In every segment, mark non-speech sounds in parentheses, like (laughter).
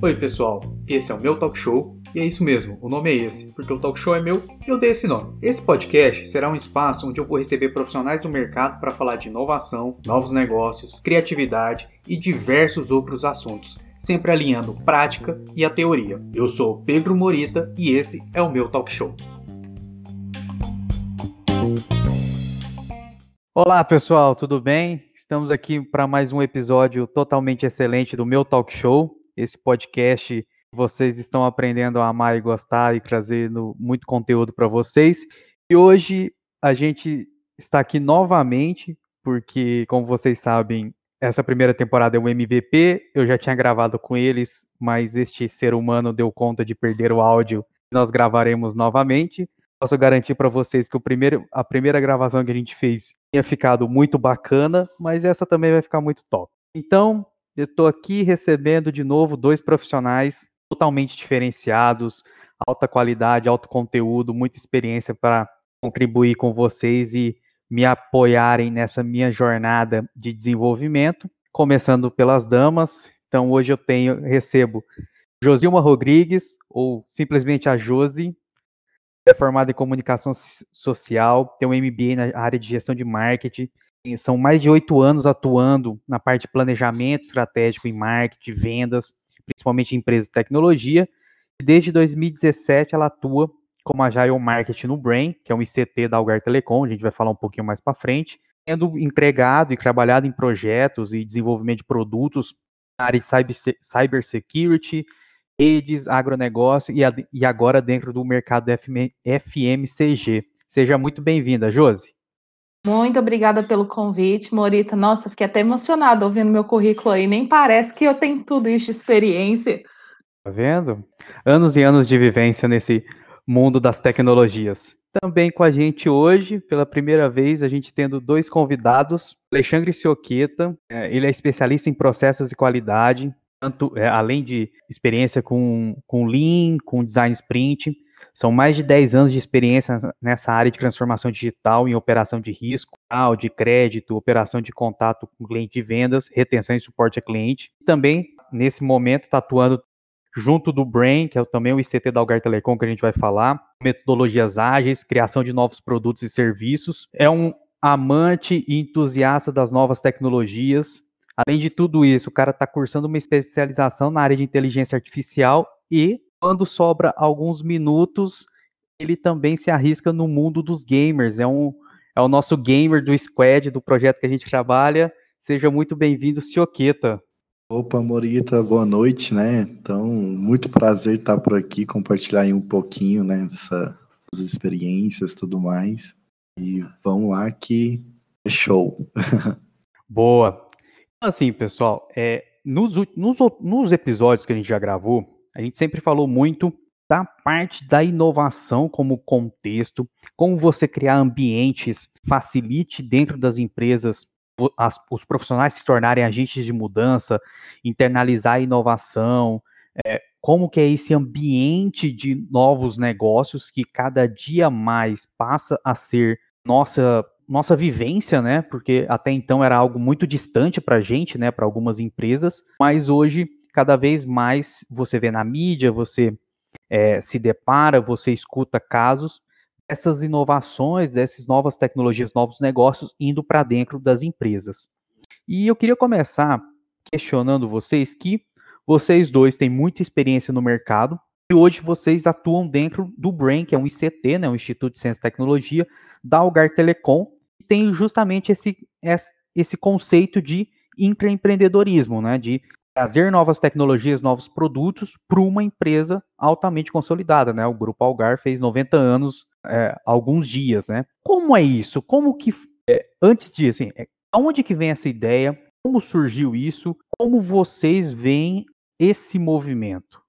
Oi, pessoal. Esse é o meu talk show e é isso mesmo, o nome é esse, porque o talk show é meu e eu dei esse nome. Esse podcast será um espaço onde eu vou receber profissionais do mercado para falar de inovação, novos negócios, criatividade e diversos outros assuntos, sempre alinhando prática e a teoria. Eu sou Pedro Morita e esse é o meu talk show. Olá, pessoal, tudo bem? Estamos aqui para mais um episódio totalmente excelente do meu talk show, esse podcast vocês estão aprendendo a amar e gostar e trazendo muito conteúdo para vocês. E hoje a gente está aqui novamente, porque, como vocês sabem, essa primeira temporada é um MVP. Eu já tinha gravado com eles, mas este ser humano deu conta de perder o áudio. Nós gravaremos novamente. Posso garantir para vocês que o primeiro, a primeira gravação que a gente fez tinha ficado muito bacana, mas essa também vai ficar muito top. Então, eu estou aqui recebendo de novo dois profissionais totalmente diferenciados, alta qualidade, alto conteúdo, muita experiência para contribuir com vocês e me apoiarem nessa minha jornada de desenvolvimento, começando pelas damas. Então hoje eu tenho recebo Josilma Rodrigues ou simplesmente a Josi, é formada em comunicação social, tem um MBA na área de gestão de marketing, são mais de oito anos atuando na parte de planejamento estratégico em marketing, vendas, principalmente em empresas de tecnologia. Desde 2017 ela atua como Agile Marketing no Brain, que é um ICT da Algar Telecom, a gente vai falar um pouquinho mais para frente, tendo empregado e trabalhado em projetos e desenvolvimento de produtos na área de cyber, cybersecurity, redes, agronegócio e, e agora dentro do mercado FM, FMCG. Seja muito bem-vinda, Josi. Muito obrigada pelo convite, Morita. Nossa, fiquei até emocionada ouvindo meu currículo aí. Nem parece que eu tenho tudo isso de experiência. Tá vendo? Anos e anos de vivência nesse mundo das tecnologias. Também com a gente hoje, pela primeira vez, a gente tendo dois convidados. Alexandre Sioqueta, é, ele é especialista em processos de qualidade, tanto é, além de experiência com, com Lean, com Design Sprint, são mais de 10 anos de experiência nessa área de transformação digital em operação de risco, de crédito, operação de contato com cliente de vendas, retenção e suporte a cliente. Também, nesse momento, está atuando junto do Brain, que é também o ICT da Algar Telecom, que a gente vai falar, metodologias ágeis, criação de novos produtos e serviços. É um amante e entusiasta das novas tecnologias. Além de tudo isso, o cara está cursando uma especialização na área de inteligência artificial e quando sobra alguns minutos, ele também se arrisca no mundo dos gamers. É, um, é o nosso gamer do squad, do projeto que a gente trabalha. Seja muito bem-vindo, Sioqueta. Opa, Morita, boa noite, né? Então, muito prazer estar por aqui, compartilhar um pouquinho, né, dessas experiências tudo mais. E vamos lá que é show. (laughs) Boa. Assim, pessoal, é, nos, nos, nos episódios que a gente já gravou, a gente sempre falou muito da parte da inovação como contexto, como você criar ambientes facilite dentro das empresas as, os profissionais se tornarem agentes de mudança, internalizar a inovação, é, como que é esse ambiente de novos negócios que cada dia mais passa a ser nossa nossa vivência, né? Porque até então era algo muito distante para a gente, né? Para algumas empresas, mas hoje cada vez mais você vê na mídia, você é, se depara, você escuta casos dessas inovações, dessas novas tecnologias, novos negócios indo para dentro das empresas. E eu queria começar questionando vocês que vocês dois têm muita experiência no mercado e hoje vocês atuam dentro do Brain, que é um ICT, né, um Instituto de Ciência e Tecnologia da Algar Telecom, tem justamente esse, esse conceito de intraempreendedorismo, né, de trazer novas tecnologias, novos produtos para uma empresa altamente consolidada, né? O Grupo Algar fez 90 anos é, alguns dias, né? Como é isso? Como que é, antes disso, assim, é, aonde que vem essa ideia? Como surgiu isso? Como vocês veem esse movimento?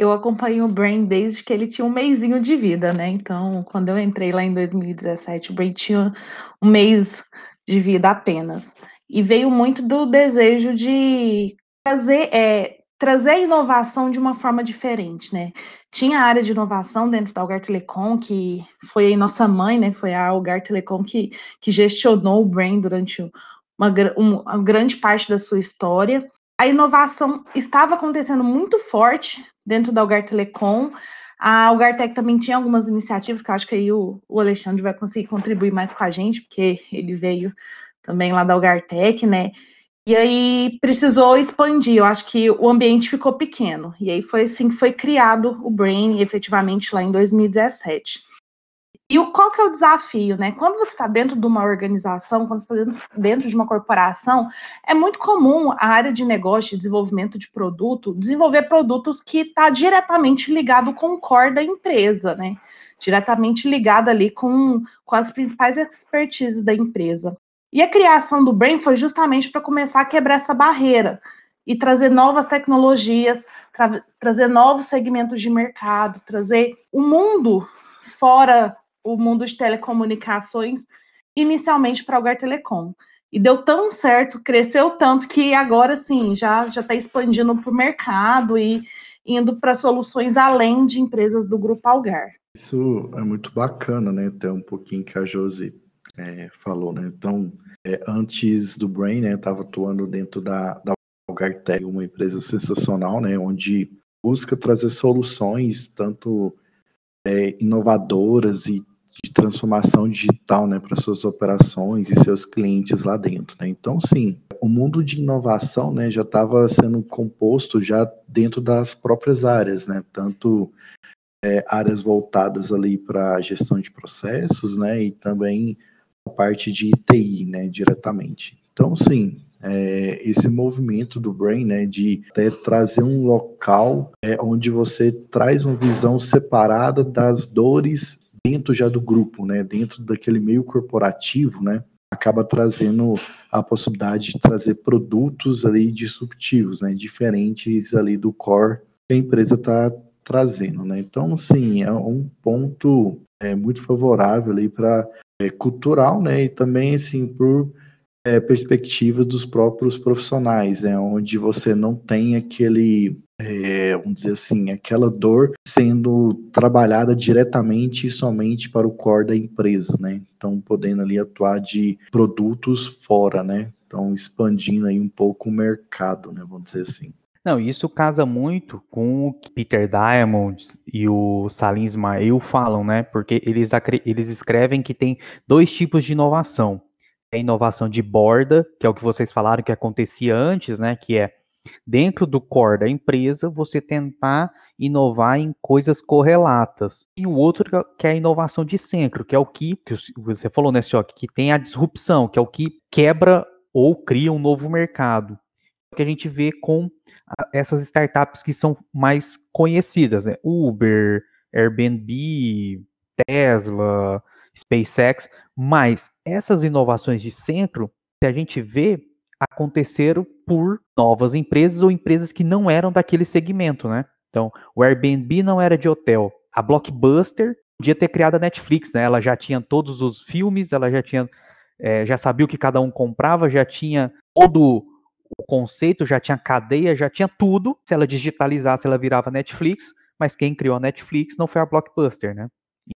Eu acompanho o Brain desde que ele tinha um mêsinho de vida, né? Então, quando eu entrei lá em 2017, o Brain tinha um mês de vida apenas. E veio muito do desejo de trazer, é, trazer a inovação de uma forma diferente, né? Tinha a área de inovação dentro da Algar Telecom, que foi nossa mãe, né? Foi a Algar Telecom que, que gestionou o Brain durante uma, uma grande parte da sua história. A inovação estava acontecendo muito forte dentro da Algar Telecom. A Algartec também tinha algumas iniciativas que eu acho que aí o, o Alexandre vai conseguir contribuir mais com a gente, porque ele veio também lá da Algartec, né? E aí precisou expandir. Eu acho que o ambiente ficou pequeno. E aí foi assim que foi criado o Brain, efetivamente, lá em 2017. E o, qual que é o desafio, né? Quando você está dentro de uma organização, quando você está dentro, dentro, de uma corporação, é muito comum a área de negócio, de desenvolvimento de produto, desenvolver produtos que está diretamente ligado com o core da empresa, né? Diretamente ligado ali com, com as principais expertises da empresa. E a criação do Brain foi justamente para começar a quebrar essa barreira e trazer novas tecnologias, tra trazer novos segmentos de mercado, trazer o mundo fora o mundo de telecomunicações inicialmente para o Algar Telecom. E deu tão certo, cresceu tanto que agora sim já já está expandindo para o mercado e indo para soluções além de empresas do grupo Algar. Isso é muito bacana, né? Até um pouquinho que a Josi é, falou, né? Então, é, antes do Brain, né, estava atuando dentro da, da Algartec, uma empresa sensacional, né? Onde busca trazer soluções tanto é, inovadoras e de transformação digital né, para suas operações e seus clientes lá dentro. Né? Então, sim, o mundo de inovação né, já estava sendo composto já dentro das próprias áreas, né? tanto é, áreas voltadas ali para a gestão de processos né, e também a parte de TI né, diretamente. Então, sim, é, esse movimento do Brain, né, de trazer um local é, onde você traz uma visão separada das dores dentro já do grupo, né, dentro daquele meio corporativo, né, acaba trazendo a possibilidade de trazer produtos ali disruptivos, né, diferentes ali do core que a empresa está trazendo, né. Então, sim, é um ponto é, muito favorável ali para é, cultural, né, e também assim por é, perspectivas dos próprios profissionais, né, onde você não tem aquele é, vamos dizer assim, aquela dor sendo trabalhada diretamente e somente para o core da empresa, né? Então, podendo ali atuar de produtos fora, né? Então, expandindo aí um pouco o mercado, né? Vamos dizer assim. Não, isso casa muito com o que Peter Diamond e o Salim Ismail falam, né? Porque eles, eles escrevem que tem dois tipos de inovação. A inovação de borda, que é o que vocês falaram que acontecia antes, né? Que é dentro do core da empresa, você tentar inovar em coisas correlatas. E o outro que é a inovação de centro, que é o que, que você falou, né, Sioc, que tem a disrupção, que é o que quebra ou cria um novo mercado. Que a gente vê com essas startups que são mais conhecidas, né? Uber, Airbnb, Tesla, SpaceX, mas essas inovações de centro, se a gente vê, aconteceram por novas empresas ou empresas que não eram daquele segmento, né? Então, o Airbnb não era de hotel. A Blockbuster podia ter criado a Netflix, né? Ela já tinha todos os filmes, ela já tinha, é, já sabia o que cada um comprava, já tinha todo o conceito, já tinha cadeia, já tinha tudo. Se ela digitalizasse, ela virava Netflix, mas quem criou a Netflix não foi a Blockbuster, né?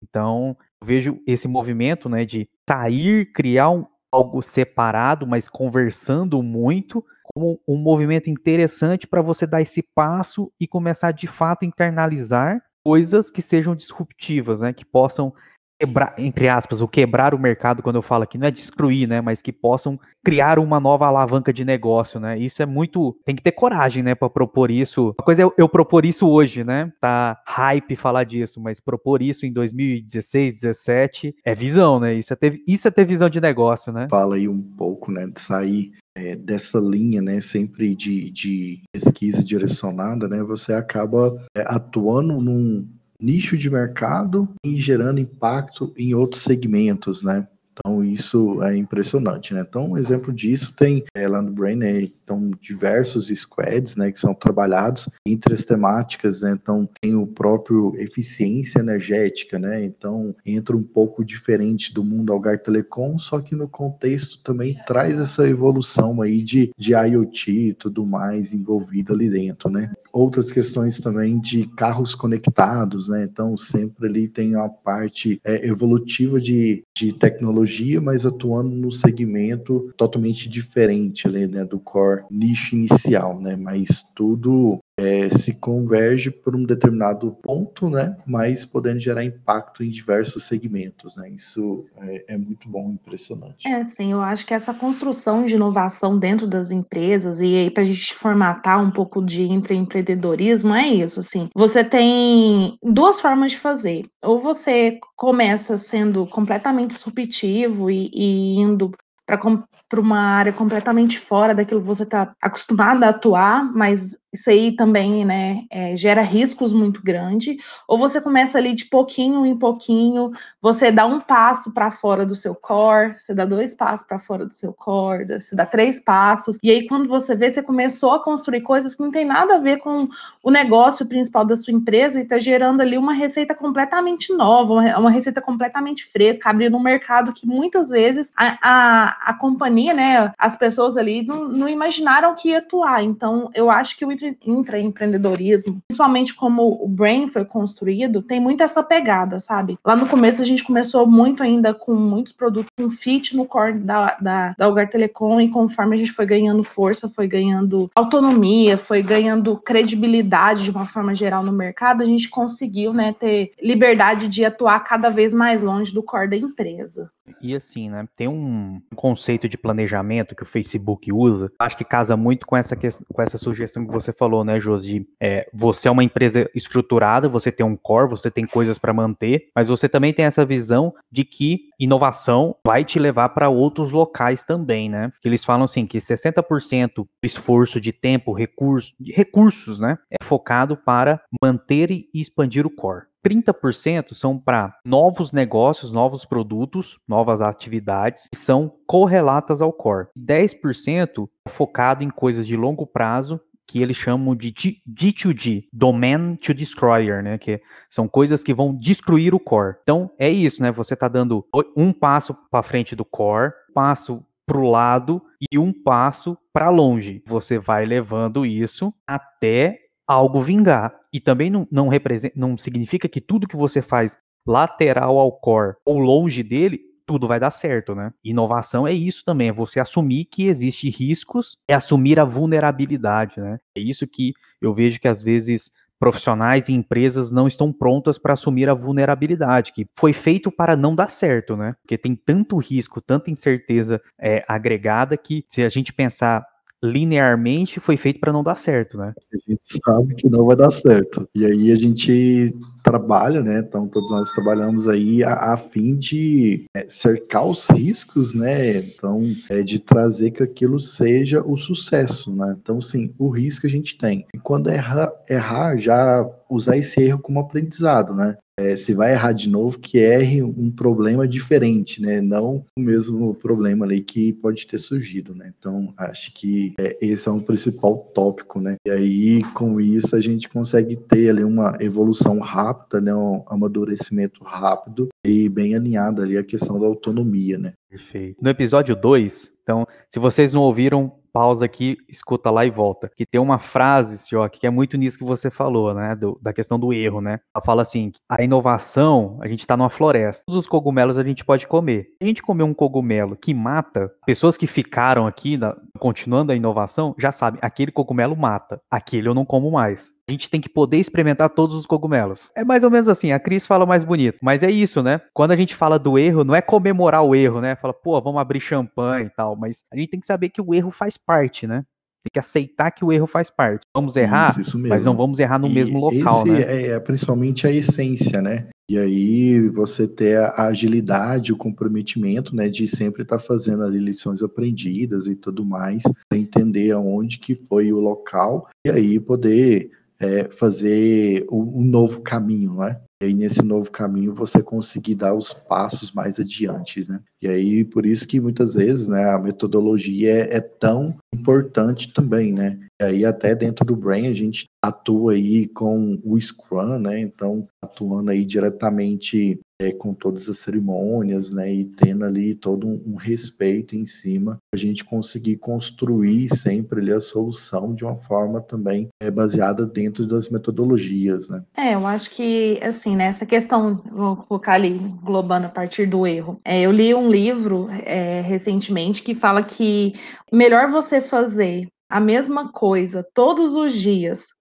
Então, vejo esse movimento, né, de sair, criar um, algo separado, mas conversando muito, como um movimento interessante para você dar esse passo e começar de fato a internalizar coisas que sejam disruptivas, né, que possam quebrar, entre aspas, o quebrar o mercado, quando eu falo aqui, não é destruir, né, mas que possam criar uma nova alavanca de negócio, né? Isso é muito, tem que ter coragem, né, para propor isso. Uma coisa é eu, propor isso hoje, né? Tá hype falar disso, mas propor isso em 2016, 17 é visão, né? Isso é ter, isso é ter visão de negócio, né? Fala aí um pouco, né, de sair é, dessa linha, né, sempre de, de pesquisa direcionada, né, você acaba é, atuando num, nicho de mercado e gerando impacto em outros segmentos, né? Então isso é impressionante, né? Então um exemplo disso tem é, lá no Brain, né? então diversos squads, né, que são trabalhados entre as temáticas, né? Então tem o próprio eficiência energética, né? Então entra um pouco diferente do mundo Algar Telecom, só que no contexto também traz essa evolução aí de, de IoT e tudo mais envolvido ali dentro, né? Outras questões também de carros conectados, né? Então, sempre ali tem uma parte é, evolutiva de, de tecnologia, mas atuando no segmento totalmente diferente ali, né, do core nicho inicial, né? Mas tudo é, se converge por um determinado ponto, né, mas podendo gerar impacto em diversos segmentos, né, isso é, é, muito bom, impressionante. É, sim, eu acho que essa construção de inovação dentro das empresas, e aí para a gente formatar um pouco de empreendedorismo, é isso, assim, você tem duas formas de fazer, ou você começa sendo completamente disruptivo e, e indo para uma área completamente fora daquilo que você está acostumado a atuar, mas isso aí também né, é, gera riscos muito grandes, ou você começa ali de pouquinho em pouquinho, você dá um passo para fora do seu core, você dá dois passos para fora do seu core, você dá três passos, e aí quando você vê, você começou a construir coisas que não tem nada a ver com o negócio principal da sua empresa e está gerando ali uma receita completamente nova, uma receita completamente fresca, abrindo um mercado que muitas vezes a, a, a companhia, né, as pessoas ali não, não imaginaram que ia atuar. Então, eu acho que o intraempreendedorismo, principalmente como o Brain foi construído, tem muito essa pegada, sabe? Lá no começo a gente começou muito ainda com muitos produtos com fit no core da, da, da Algar Telecom e conforme a gente foi ganhando força, foi ganhando autonomia, foi ganhando credibilidade de uma forma geral no mercado, a gente conseguiu, né, ter liberdade de atuar cada vez mais longe do core da empresa. E assim, né, tem um conceito de planejamento que o Facebook usa, acho que casa muito com essa, com essa sugestão que você falou, né, Josi? É, você é uma empresa estruturada, você tem um core, você tem coisas para manter, mas você também tem essa visão de que inovação vai te levar para outros locais também, né? Que eles falam assim que 60% do esforço de tempo, recurso, de recursos, né, é focado para manter e expandir o core. 30% são para novos negócios, novos produtos, novas atividades que são correlatas ao core. 10% é focado em coisas de longo prazo que eles chamam de D2D, Domain to Destroyer, né? Que são coisas que vão destruir o core. Então é isso, né? Você está dando um passo para frente do core, passo para o lado e um passo para longe. Você vai levando isso até algo vingar. E também não, não, representa, não significa que tudo que você faz lateral ao core ou longe dele, tudo vai dar certo, né? Inovação é isso também, é você assumir que existe riscos, é assumir a vulnerabilidade, né? É isso que eu vejo que às vezes profissionais e empresas não estão prontas para assumir a vulnerabilidade, que foi feito para não dar certo, né? Porque tem tanto risco, tanta incerteza é, agregada que se a gente pensar linearmente foi feito para não dar certo, né? A gente sabe que não vai dar certo. E aí a gente trabalha, né? Então todos nós trabalhamos aí a, a fim de é, cercar os riscos, né? Então é de trazer que aquilo seja o sucesso, né? Então sim, o risco a gente tem. E quando errar, errar já usar esse erro como aprendizado, né? É, se vai errar de novo, que erre um problema diferente, né? Não o mesmo problema ali que pode ter surgido, né? Então, acho que é, esse é um principal tópico, né? E aí, com isso, a gente consegue ter ali uma evolução rápida, né? Um amadurecimento rápido e bem alinhado ali a questão da autonomia, né? Perfeito. No episódio 2, então, se vocês não ouviram, pausa aqui, escuta lá e volta. Que tem uma frase, Sioc, que é muito nisso que você falou, né? Do, da questão do erro, né? Ela fala assim: a inovação, a gente está numa floresta. Todos os cogumelos a gente pode comer. A gente comer um cogumelo que mata, pessoas que ficaram aqui, na, continuando a inovação, já sabem, aquele cogumelo mata. Aquele eu não como mais. A gente tem que poder experimentar todos os cogumelos. É mais ou menos assim, a Cris fala mais bonito. Mas é isso, né? Quando a gente fala do erro, não é comemorar o erro, né? Fala, pô, vamos abrir champanhe e tal. Mas a gente tem que saber que o erro faz parte, né? Tem que aceitar que o erro faz parte. Vamos errar, isso, isso mas não vamos errar no e mesmo local, né? É, é principalmente a essência, né? E aí você ter a agilidade, o comprometimento, né, de sempre estar tá fazendo ali lições aprendidas e tudo mais, para entender aonde que foi o local e aí poder é, fazer um, novo caminho, né? E aí, nesse novo caminho, você conseguir dar os passos mais adiante, né? E aí, por isso que muitas vezes, né, a metodologia é, é tão importante também, né? E aí, até dentro do Brain, a gente atua aí com o Scrum, né? Então, atuando aí diretamente é, com todas as cerimônias, né, e tendo ali todo um, um respeito em cima, a gente conseguir construir sempre ali a solução de uma forma também é, baseada dentro das metodologias, né. É, eu acho que, assim, né, essa questão, vou colocar ali, globando a partir do erro, é, eu li um livro é, recentemente que fala que melhor você fazer a mesma coisa todos os dias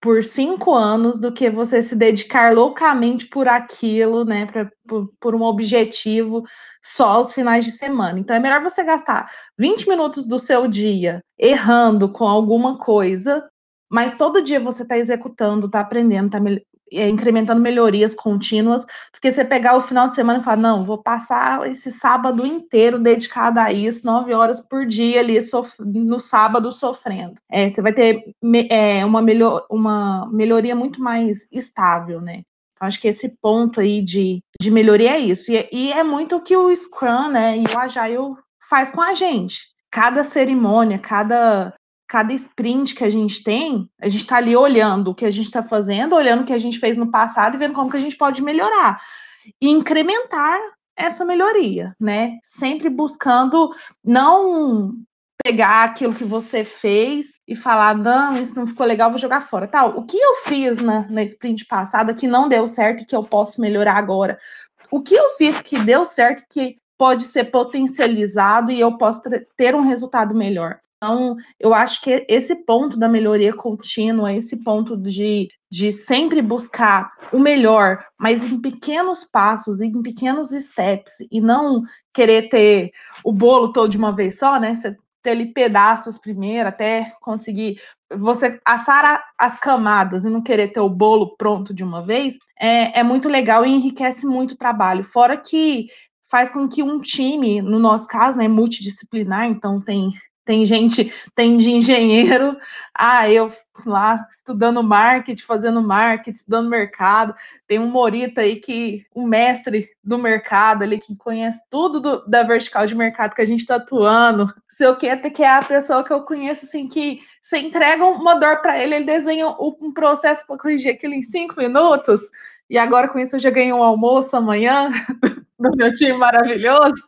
por cinco anos do que você se dedicar loucamente por aquilo, né, pra, por, por, um objetivo só aos finais de semana. Então é melhor você gastar 20 minutos do seu dia errando com alguma coisa, mas todo dia você está executando, está aprendendo, está é, incrementando melhorias contínuas, do que você pegar o final de semana e falar, não, vou passar esse sábado inteiro dedicado a isso, nove horas por dia ali no sábado sofrendo. É, você vai ter é, uma, melhor, uma melhoria muito mais estável, né? Acho que esse ponto aí de, de melhoria é isso. E, e é muito o que o Scrum né, e o Agile faz com a gente. Cada cerimônia, cada cada sprint que a gente tem, a gente está ali olhando o que a gente está fazendo, olhando o que a gente fez no passado e vendo como que a gente pode melhorar e incrementar essa melhoria, né? Sempre buscando não pegar aquilo que você fez e falar, não, isso não ficou legal, vou jogar fora. Tal. O que eu fiz na, na sprint passada que não deu certo e que eu posso melhorar agora? O que eu fiz que deu certo que pode ser potencializado e eu posso ter um resultado melhor? Então, eu acho que esse ponto da melhoria contínua, esse ponto de, de sempre buscar o melhor, mas em pequenos passos, em pequenos steps, e não querer ter o bolo todo de uma vez só, né? Você ter ali pedaços primeiro, até conseguir você assar as camadas e não querer ter o bolo pronto de uma vez, é, é muito legal e enriquece muito o trabalho. Fora que faz com que um time, no nosso caso, né, multidisciplinar, então tem tem gente, tem de engenheiro, ah, eu lá estudando marketing, fazendo marketing, estudando mercado, tem um Morita aí que, um mestre do mercado ali, que conhece tudo do, da vertical de mercado que a gente está atuando, seu Keta, que é a pessoa que eu conheço, assim, que você entrega uma dor para ele, ele desenha um processo para corrigir aquilo em cinco minutos, e agora com isso eu já ganhei um almoço amanhã (laughs) do meu time maravilhoso.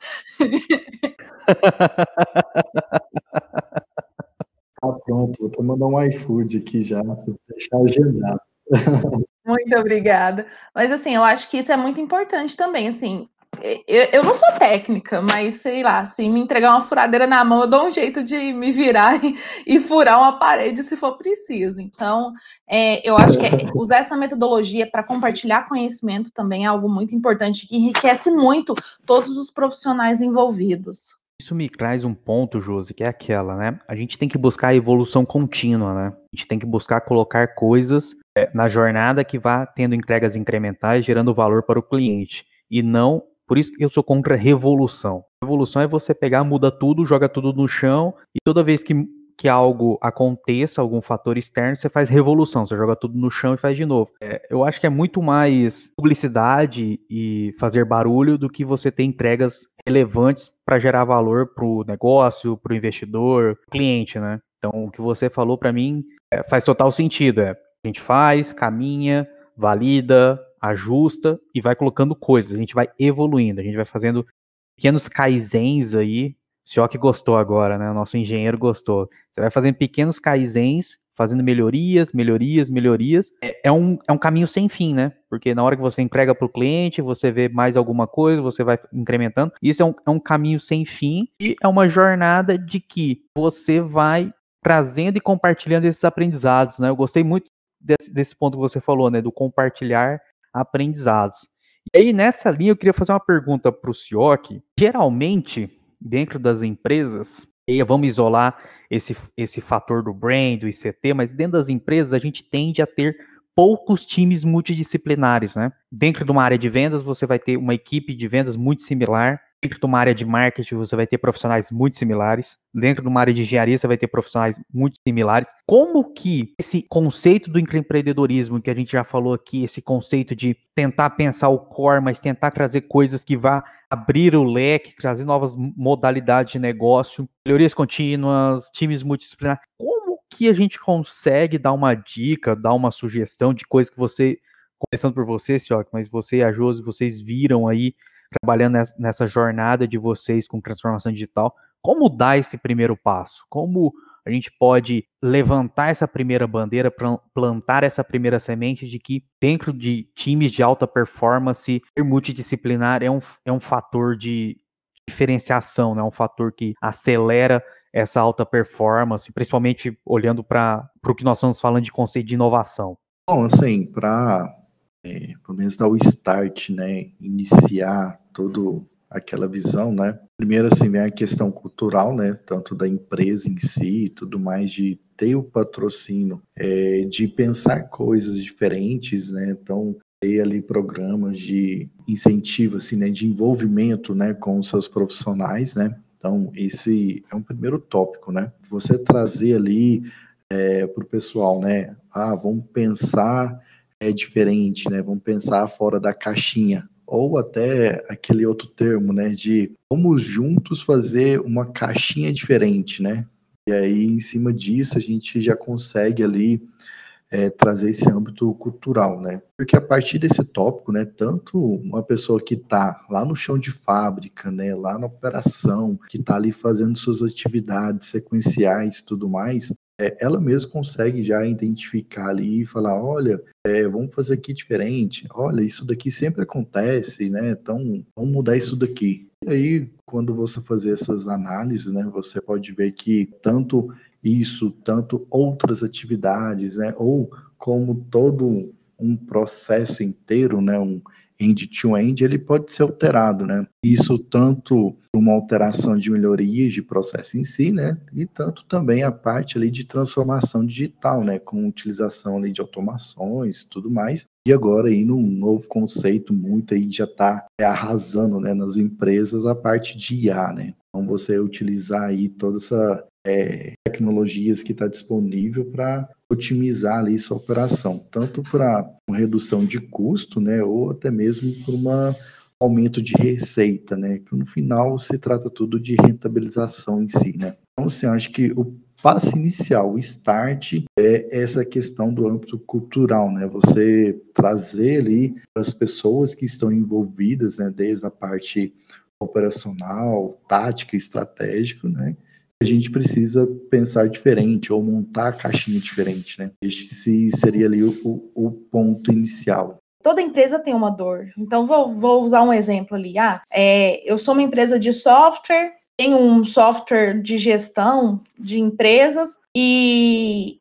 Ah, pronto, vou até mandar um iFood aqui já, para deixar agendado. (laughs) Muito obrigada. Mas assim, eu acho que isso é muito importante também, assim, eu, eu não sou técnica, mas sei lá, se me entregar uma furadeira na mão, eu dou um jeito de me virar (laughs) e, e furar uma parede se for preciso. Então, é, eu acho que é, usar essa metodologia para compartilhar conhecimento também é algo muito importante que enriquece muito todos os profissionais envolvidos. Isso me traz um ponto, Josi, que é aquela, né? A gente tem que buscar a evolução contínua, né? A gente tem que buscar colocar coisas é, na jornada que vá tendo entregas incrementais, gerando valor para o cliente. E não, por isso que eu sou contra revolução. Revolução é você pegar, muda tudo, joga tudo no chão, e toda vez que, que algo aconteça, algum fator externo, você faz revolução, você joga tudo no chão e faz de novo. É, eu acho que é muito mais publicidade e fazer barulho do que você ter entregas relevantes para gerar valor para o negócio, para o investidor, cliente, né? Então, o que você falou para mim é, faz total sentido. É, a gente faz, caminha, valida, ajusta e vai colocando coisas. A gente vai evoluindo, a gente vai fazendo pequenos kaizens aí. O que gostou agora, né? O nosso engenheiro gostou. Você vai fazendo pequenos kaizens fazendo melhorias, melhorias, melhorias. É, é, um, é um caminho sem fim, né? Porque na hora que você entrega para o cliente, você vê mais alguma coisa, você vai incrementando. Isso é um, é um caminho sem fim e é uma jornada de que você vai trazendo e compartilhando esses aprendizados, né? Eu gostei muito desse, desse ponto que você falou, né? Do compartilhar aprendizados. E aí, nessa linha, eu queria fazer uma pergunta para o Sioc. Geralmente, dentro das empresas, e vamos isolar esse, esse fator do brand, do ICT, mas dentro das empresas a gente tende a ter poucos times multidisciplinares, né? Dentro de uma área de vendas, você vai ter uma equipe de vendas muito similar. Dentro de uma área de marketing, você vai ter profissionais muito similares. Dentro de uma área de engenharia, você vai ter profissionais muito similares. Como que esse conceito do empreendedorismo, que a gente já falou aqui, esse conceito de tentar pensar o core, mas tentar trazer coisas que vá abrir o leque, trazer novas modalidades de negócio, melhorias contínuas, times multidisciplinares. Como que a gente consegue dar uma dica, dar uma sugestão de coisas que você começando por você, Sioc, mas você e a Josi, vocês viram aí, trabalhando nessa jornada de vocês com transformação digital, como dar esse primeiro passo? Como a gente pode levantar essa primeira bandeira, plantar essa primeira semente de que dentro de times de alta performance, ser multidisciplinar é um, é um fator de diferenciação, né? um fator que acelera essa alta performance, principalmente olhando para o que nós estamos falando de conceito de inovação. Bom, assim, para é, pelo menos dar o start, né, iniciar todo aquela visão, né? Primeiro, assim, vem a questão cultural, né? Tanto da empresa em si e tudo mais, de ter o patrocínio, é, de pensar coisas diferentes, né? Então, ter ali programas de incentivo, assim, né? De envolvimento, né? Com os seus profissionais, né? Então, esse é um primeiro tópico, né? Você trazer ali é, para o pessoal, né? Ah, vamos pensar é diferente, né? Vamos pensar fora da caixinha ou até aquele outro termo, né, de vamos juntos fazer uma caixinha diferente, né? E aí, em cima disso, a gente já consegue ali é, trazer esse âmbito cultural, né? Porque a partir desse tópico, né, tanto uma pessoa que está lá no chão de fábrica, né, lá na operação, que está ali fazendo suas atividades sequenciais, tudo mais, é, ela mesma consegue já identificar ali e falar, olha, é, vamos fazer aqui diferente, olha, isso daqui sempre acontece, né? Então, vamos mudar isso daqui. E aí, quando você fazer essas análises, né, você pode ver que tanto isso, tanto outras atividades, né, ou como todo um processo inteiro, né, um end-to-end, ele pode ser alterado, né? Isso tanto uma alteração de melhorias de processo em si, né? E tanto também a parte ali de transformação digital, né? Com utilização ali de automações e tudo mais. E agora aí num novo conceito muito aí já está arrasando, né? Nas empresas a parte de IA, né? Então você utilizar aí toda essa é, tecnologias que está disponível para otimizar ali sua operação, tanto para uma redução de custo, né, ou até mesmo para um aumento de receita, né, que no final se trata tudo de rentabilização em si, né. Então, assim, acho que o passo inicial, o start, é essa questão do âmbito cultural, né, você trazer ali para as pessoas que estão envolvidas, né, desde a parte operacional, tática, estratégico, né, a gente precisa pensar diferente ou montar a caixinha diferente, né? Esse seria ali o, o ponto inicial. Toda empresa tem uma dor. Então, vou, vou usar um exemplo ali. Ah, é, eu sou uma empresa de software, tenho um software de gestão de empresas e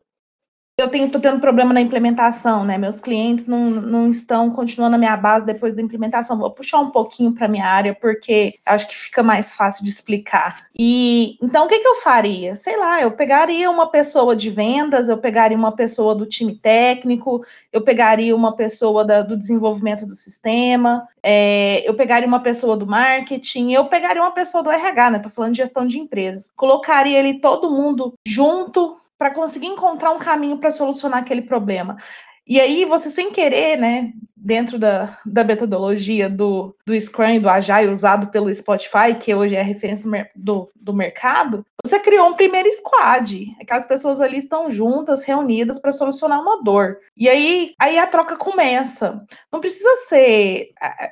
eu tenho, tô tendo problema na implementação, né? Meus clientes não, não estão continuando a minha base depois da implementação. Vou puxar um pouquinho para minha área, porque acho que fica mais fácil de explicar. E então o que, que eu faria? Sei lá, eu pegaria uma pessoa de vendas, eu pegaria uma pessoa do time técnico, eu pegaria uma pessoa da, do desenvolvimento do sistema, é, eu pegaria uma pessoa do marketing, eu pegaria uma pessoa do RH, né? Tô falando de gestão de empresas. Colocaria ali todo mundo junto para conseguir encontrar um caminho para solucionar aquele problema. E aí, você sem querer, né, dentro da, da metodologia do, do Scrum e do Agile usado pelo Spotify, que hoje é a referência do, do mercado, você criou um primeiro squad. Aquelas pessoas ali estão juntas, reunidas para solucionar uma dor. E aí, aí a troca começa. Não precisa ser.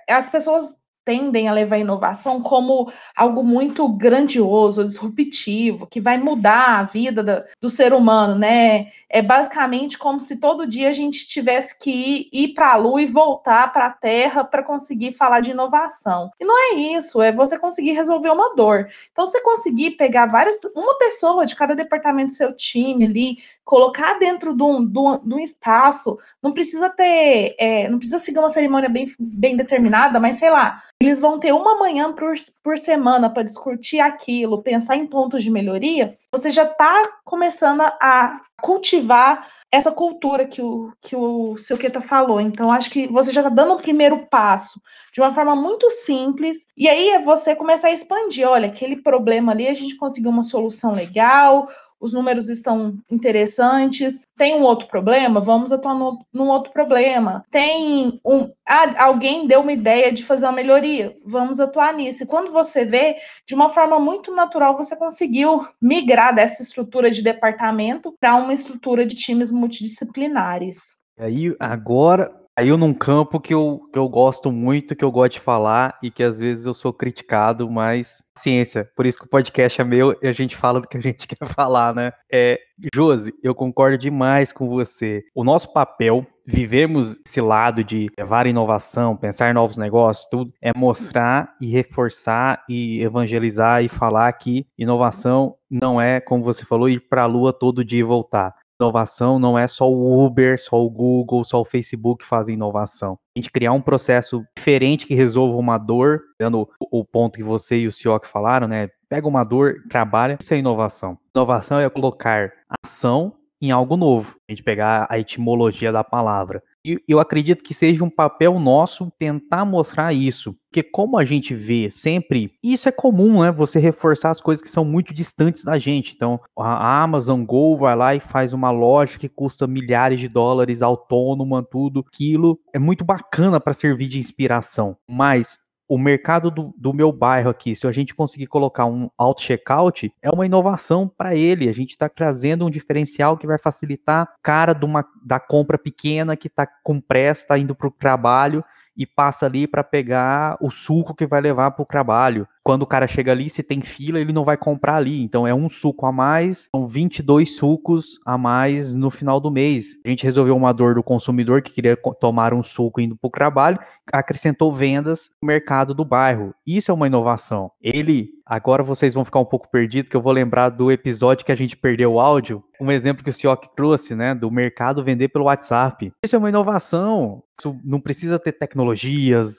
As pessoas tendem a levar a inovação como algo muito grandioso, disruptivo, que vai mudar a vida da, do ser humano, né? É basicamente como se todo dia a gente tivesse que ir, ir para a Lua e voltar para a Terra para conseguir falar de inovação. E não é isso, é você conseguir resolver uma dor. Então, você conseguir pegar várias, uma pessoa de cada departamento do seu time ali, colocar dentro de um, de um, de um espaço, não precisa ter, é, não precisa seguir uma cerimônia bem, bem determinada, mas sei lá, eles vão ter uma manhã por, por semana para discutir aquilo, pensar em pontos de melhoria, você já está começando a cultivar essa cultura que o, que o seu Keta falou. Então, acho que você já está dando um primeiro passo de uma forma muito simples, e aí é você começar a expandir. Olha, aquele problema ali, a gente conseguiu uma solução legal, os números estão interessantes. Tem um outro problema? Vamos atuar no, num outro problema. Tem um. Ah, alguém deu uma ideia de fazer uma melhoria. Vamos atuar nisso. E quando você vê, de uma forma muito natural, você conseguiu migrar dessa estrutura de departamento para uma estrutura de times multidisciplinares. E aí, agora, caiu num campo que eu, que eu gosto muito, que eu gosto de falar e que às vezes eu sou criticado, mas ciência. Por isso que o podcast é meu e a gente fala do que a gente (laughs) quer falar, né? É, Josi, eu concordo demais com você. O nosso papel, vivemos esse lado de levar inovação, pensar em novos negócios, tudo, é mostrar e reforçar e evangelizar e falar que inovação não é, como você falou, ir para a lua todo dia e voltar inovação não é só o Uber, só o Google, só o Facebook fazem inovação. A gente criar um processo diferente que resolva uma dor, dando o ponto que você e o Sioc falaram, né? Pega uma dor, trabalha, isso é inovação. Inovação é colocar ação em algo novo. A gente pegar a etimologia da palavra. E eu acredito que seja um papel nosso tentar mostrar isso. Porque como a gente vê sempre, isso é comum, né? Você reforçar as coisas que são muito distantes da gente. Então, a Amazon Go vai lá e faz uma loja que custa milhares de dólares, autônoma, tudo. Aquilo é muito bacana para servir de inspiração. Mas o mercado do, do, meu bairro aqui, se a gente conseguir colocar um auto-checkout, é uma inovação para ele. A gente está trazendo um diferencial que vai facilitar cara uma, da compra pequena que está com pressa, está indo para o trabalho e passa ali para pegar o suco que vai levar para o trabalho. Quando o cara chega ali, se tem fila, ele não vai comprar ali. Então é um suco a mais, são 22 sucos a mais no final do mês. A gente resolveu uma dor do consumidor que queria tomar um suco indo para o trabalho, acrescentou vendas no mercado do bairro. Isso é uma inovação. Ele, agora vocês vão ficar um pouco perdidos, que eu vou lembrar do episódio que a gente perdeu o áudio. Um exemplo que o Sioc trouxe, né, do mercado vender pelo WhatsApp. Isso é uma inovação. Isso não precisa ter tecnologias,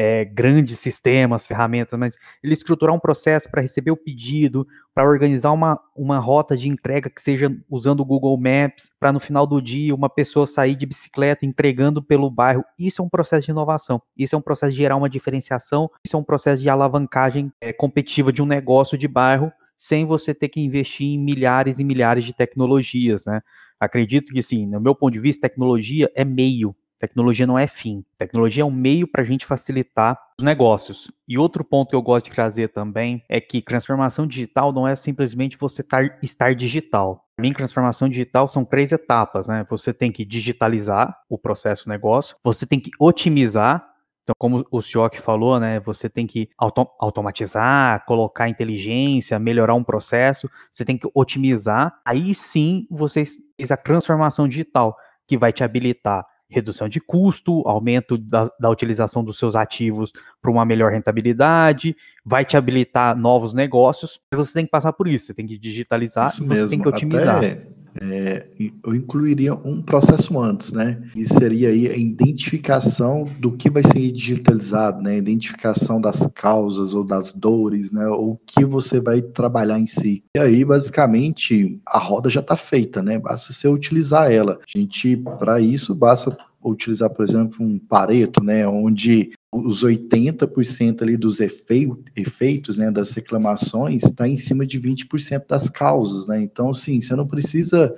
é, grandes sistemas, ferramentas, mas ele estruturar um processo para receber o pedido, para organizar uma, uma rota de entrega que seja usando o Google Maps, para no final do dia uma pessoa sair de bicicleta entregando pelo bairro. Isso é um processo de inovação, isso é um processo de gerar uma diferenciação, isso é um processo de alavancagem é, competitiva de um negócio de bairro, sem você ter que investir em milhares e milhares de tecnologias, né? Acredito que, sim, no meu ponto de vista, tecnologia é meio, Tecnologia não é fim. Tecnologia é um meio para a gente facilitar os negócios. E outro ponto que eu gosto de trazer também é que transformação digital não é simplesmente você tar, estar digital. Para mim, transformação digital são três etapas, né? Você tem que digitalizar o processo do negócio, você tem que otimizar então, como o Sioc falou, né, você tem que auto automatizar, colocar inteligência, melhorar um processo, você tem que otimizar. Aí sim você fez a transformação digital, que vai te habilitar redução de custo, aumento da, da utilização dos seus ativos para uma melhor rentabilidade, vai te habilitar novos negócios, você tem que passar por isso, você tem que digitalizar isso e você mesmo. tem que otimizar. Até, é, eu incluiria um processo antes, né? E seria aí a identificação do que vai ser digitalizado, né? Identificação das causas ou das dores, né? Ou o que você vai trabalhar em si. E aí, basicamente, a roda já está feita, né? Basta você utilizar ela. A gente, para isso, basta utilizar, por exemplo, um Pareto, né, onde os 80% ali dos efeitos, né, das reclamações está em cima de 20% das causas, né? Então, assim, você não precisa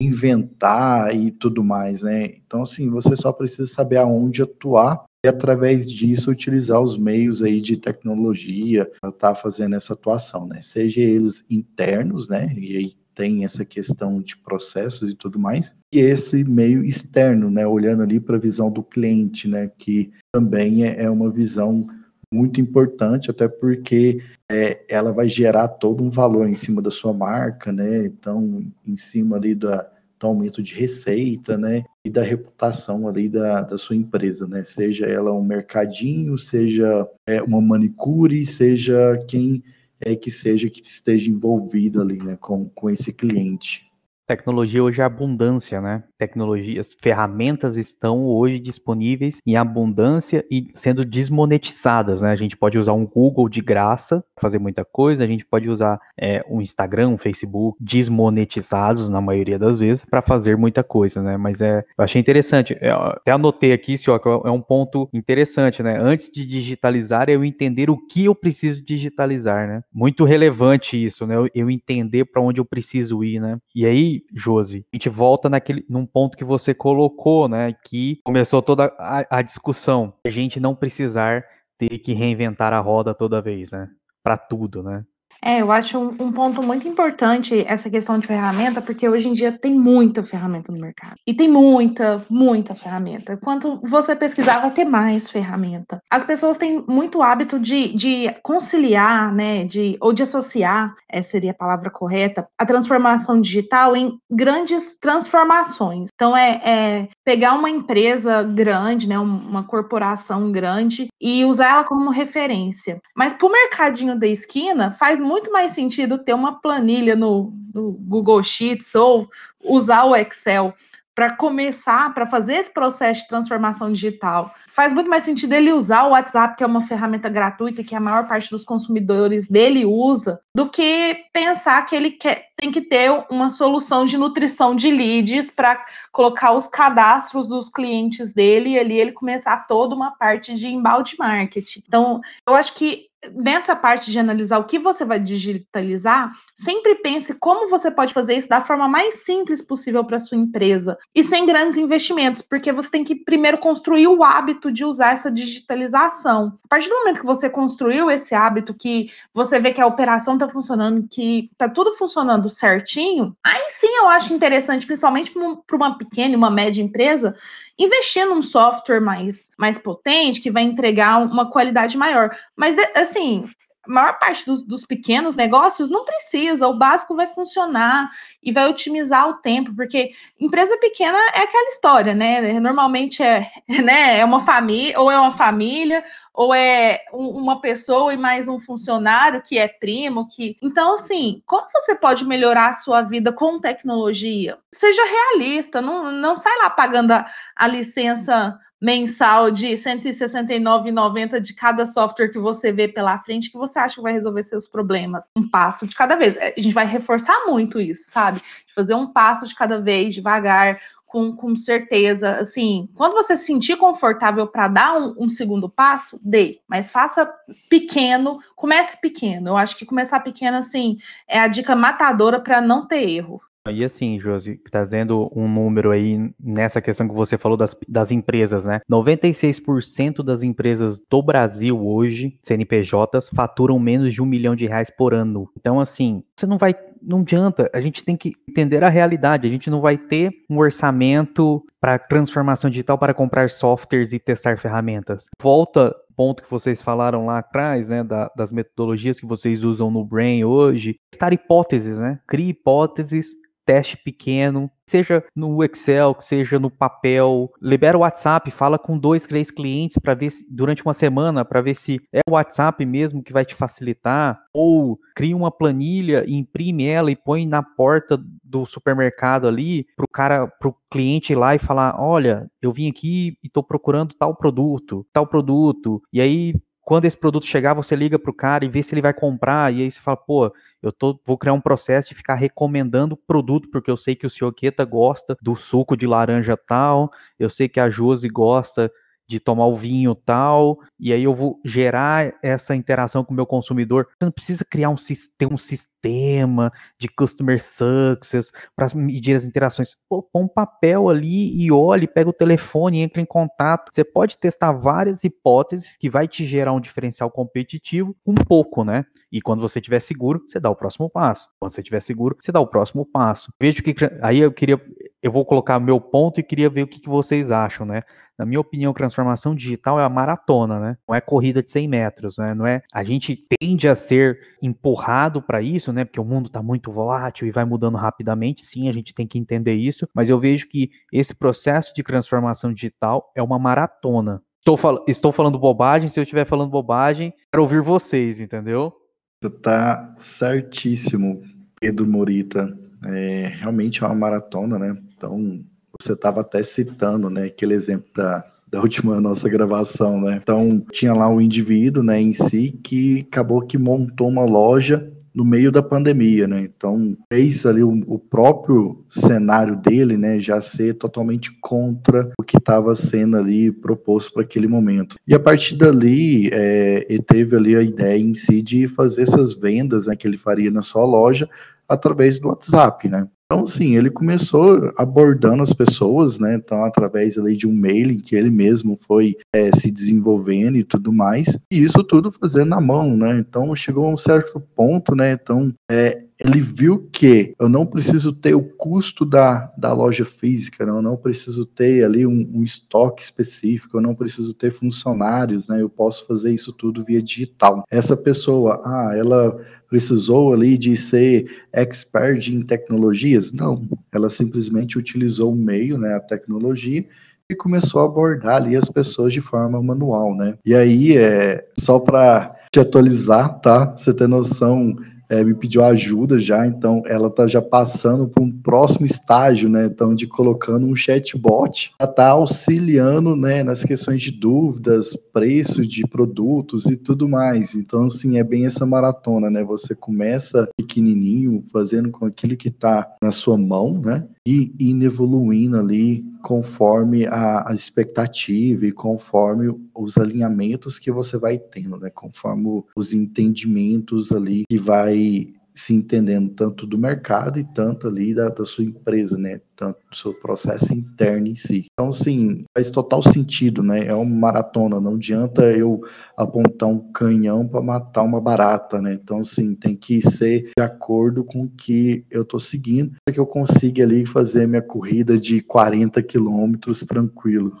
inventar e tudo mais, né? Então, assim, você só precisa saber aonde atuar e através disso utilizar os meios aí de tecnologia para estar tá fazendo essa atuação, né? Seja eles internos, né? E aí tem essa questão de processos e tudo mais, e esse meio externo, né, olhando ali para a visão do cliente, né, que também é, é uma visão muito importante, até porque é, ela vai gerar todo um valor em cima da sua marca, né, então, em cima ali da, do aumento de receita, né, e da reputação ali da, da sua empresa, né, seja ela um mercadinho, seja é, uma manicure, seja quem é, que seja que esteja envolvido ali né, com, com esse cliente. Tecnologia hoje é abundância, né? Tecnologias, ferramentas estão hoje disponíveis em abundância e sendo desmonetizadas, né? A gente pode usar um Google de graça, fazer muita coisa, a gente pode usar é, um Instagram, um Facebook desmonetizados na maioria das vezes para fazer muita coisa, né? Mas é, eu achei interessante, eu até anotei aqui, senhor, que é um ponto interessante, né? Antes de digitalizar, é eu entender o que eu preciso digitalizar, né? Muito relevante isso, né? Eu entender para onde eu preciso ir, né? E aí Josi, a gente volta naquele, num ponto que você colocou, né? Que começou toda a, a discussão. A gente não precisar ter que reinventar a roda toda vez, né? Para tudo, né? É, eu acho um, um, ponto muito importante essa questão de ferramenta, porque hoje em dia tem muita ferramenta no mercado. E tem muita, muita ferramenta. Quanto você pesquisar, vai ter mais ferramenta. As pessoas têm muito hábito de, de conciliar, né, de, ou de associar, essa seria a palavra correta, a transformação digital em grandes transformações. Então, é, é pegar uma empresa grande, né, uma corporação grande, e usar ela como referência. Mas para o mercadinho da esquina, faz muito mais sentido ter uma planilha no, no Google Sheets ou usar o Excel para começar, para fazer esse processo de transformação digital. Faz muito mais sentido ele usar o WhatsApp, que é uma ferramenta gratuita que a maior parte dos consumidores dele usa, do que pensar que ele quer, tem que ter uma solução de nutrição de leads para colocar os cadastros dos clientes dele e ali ele começar toda uma parte de embalde marketing. Então, eu acho que nessa parte de analisar o que você vai digitalizar, sempre pense como você pode fazer isso da forma mais simples possível para sua empresa e sem grandes investimentos, porque você tem que primeiro construir o hábito de usar essa digitalização. A partir do momento que você construiu esse hábito, que você vê que a operação está funcionando, que está tudo funcionando certinho, aí sim eu acho interessante, principalmente para uma pequena e uma média empresa, investir num software mais, mais potente, que vai entregar uma qualidade maior. Mas, assim, maior parte dos, dos, pequenos negócios não precisa, o básico vai funcionar e vai otimizar o tempo, porque empresa pequena é aquela história, né? Normalmente é, (laughs) né, é uma família, ou é uma família, ou é uma pessoa e mais um funcionário que é primo, que. Então, assim, como você pode melhorar a sua vida com tecnologia? Seja realista, não, não sai lá pagando a, a licença mensal de R$ 169,90 de cada software que você vê pela frente que você acha que vai resolver seus problemas. Um passo de cada vez. A gente vai reforçar muito isso, sabe? Fazer um passo de cada vez, devagar, com, com certeza. Assim, quando você se sentir confortável para dar um, um, segundo passo, dê. Mas faça pequeno, comece pequeno. Eu acho que começar pequeno, assim, é a dica matadora para não ter erro. E assim, Josi, trazendo um número aí nessa questão que você falou das, das empresas, né? 96% das empresas do Brasil hoje, CNPJs, faturam menos de um milhão de reais por ano. Então, assim, você não vai. Não adianta, a gente tem que entender a realidade. A gente não vai ter um orçamento para transformação digital para comprar softwares e testar ferramentas. Volta ponto que vocês falaram lá atrás, né, da, das metodologias que vocês usam no Brain hoje, testar hipóteses, né? Crie hipóteses teste pequeno, seja no Excel, seja no papel, libera o WhatsApp, fala com dois, três clientes para ver se, durante uma semana para ver se é o WhatsApp mesmo que vai te facilitar, ou cria uma planilha, imprime ela e põe na porta do supermercado ali para o cara, para o cliente ir lá e falar, olha, eu vim aqui e estou procurando tal produto, tal produto, e aí quando esse produto chegar, você liga para o cara e vê se ele vai comprar, e aí você fala, pô, eu tô, vou criar um processo de ficar recomendando produto, porque eu sei que o senhor Queta gosta do suco de laranja tal, eu sei que a Josi gosta de tomar o vinho tal, e aí eu vou gerar essa interação com o meu consumidor. Você não precisa criar um, ter um sistema de customer success para medir as interações. Pô, põe um papel ali e olhe, pega o telefone, entra em contato. Você pode testar várias hipóteses que vai te gerar um diferencial competitivo um pouco, né? E quando você estiver seguro, você dá o próximo passo. Quando você estiver seguro, você dá o próximo passo. Vejo que aí eu queria, eu vou colocar meu ponto e queria ver o que, que vocês acham, né? Na minha opinião, transformação digital é a maratona, né? Não é corrida de 100 metros, né? Não é. A gente tende a ser empurrado para isso, né? Porque o mundo está muito volátil e vai mudando rapidamente. Sim, a gente tem que entender isso. Mas eu vejo que esse processo de transformação digital é uma maratona. Estou, fal estou falando bobagem. Se eu estiver falando bobagem, quero ouvir vocês, entendeu? Você tá certíssimo, Pedro Morita. É, realmente é uma maratona, né? Então, você estava até citando, né, aquele exemplo da, da última (laughs) nossa gravação, né? Então, tinha lá um indivíduo, né, em si, que acabou que montou uma loja no meio da pandemia, né? Então, fez ali o, o próprio cenário dele, né, já ser totalmente contra o que estava sendo ali proposto para aquele momento. E a partir dali, é, ele teve ali a ideia em si de fazer essas vendas, né, que ele faria na sua loja através do WhatsApp, né? Então, sim, ele começou abordando as pessoas, né? Então, através ali de um mailing que ele mesmo foi é, se desenvolvendo e tudo mais, e isso tudo fazendo na mão, né? Então, chegou a um certo ponto, né? Então, é, ele viu que eu não preciso ter o custo da, da loja física, né? eu não preciso ter ali um, um, estoque específico, eu não preciso ter funcionários, né? Eu posso fazer isso tudo via digital. Essa pessoa, ah, ela precisou ali de ser expert em tecnologias? Não, ela simplesmente utilizou o meio, né, a tecnologia, e começou a abordar ali as pessoas de forma manual, né? E aí, é, só para te atualizar, tá? Você ter noção é, me pediu ajuda já, então ela está já passando para um próximo estágio, né? Então, de colocando um chatbot para estar tá auxiliando né, nas questões de dúvidas, preços de produtos e tudo mais. Então, assim, é bem essa maratona, né? Você começa pequenininho, fazendo com aquilo que está na sua mão, né? E indo evoluindo ali conforme a, a, expectativa e conforme os alinhamentos que você vai tendo, né? Conforme os entendimentos ali que vai se entendendo tanto do mercado e tanto ali da, da, sua empresa, né? Tanto do seu processo interno em si. Então, sim, faz total sentido, né? É uma maratona, não adianta eu apontar um canhão para matar uma barata, né? Então, sim, tem que ser de acordo com o que eu estou seguindo para que eu consiga ali fazer minha corrida de 40 quilômetros tranquilo.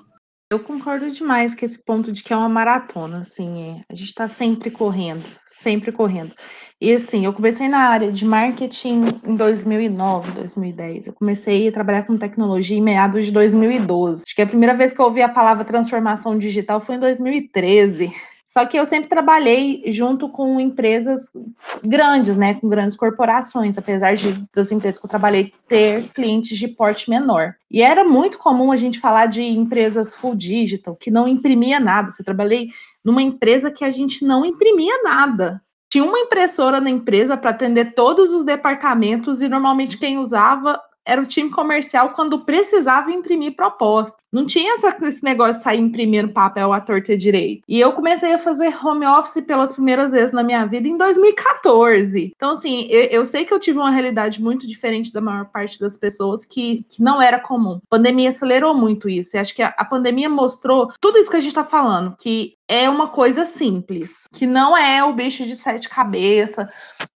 Eu concordo demais com esse ponto de que é uma maratona, assim, é. a gente está sempre correndo, sempre correndo. E assim, eu comecei na área de marketing em 2009, 2010. Eu comecei a trabalhar com tecnologia em meados de 2012. Acho que a primeira vez que eu ouvi a palavra transformação digital foi em 2013. Só que eu sempre trabalhei junto com empresas grandes, né, com grandes corporações, apesar de das empresas que eu trabalhei ter clientes de porte menor. E era muito comum a gente falar de empresas full digital, que não imprimia nada. Eu trabalhei numa empresa que a gente não imprimia nada. Tinha uma impressora na empresa para atender todos os departamentos e normalmente quem usava era o time comercial quando precisava imprimir proposta. Não tinha essa, esse negócio de sair imprimindo papel à torta direito. E eu comecei a fazer home office pelas primeiras vezes na minha vida em 2014. Então, assim, eu, eu sei que eu tive uma realidade muito diferente da maior parte das pessoas que, que não era comum. A pandemia acelerou muito isso. E acho que a, a pandemia mostrou tudo isso que a gente está falando, que é uma coisa simples, que não é o bicho de sete cabeças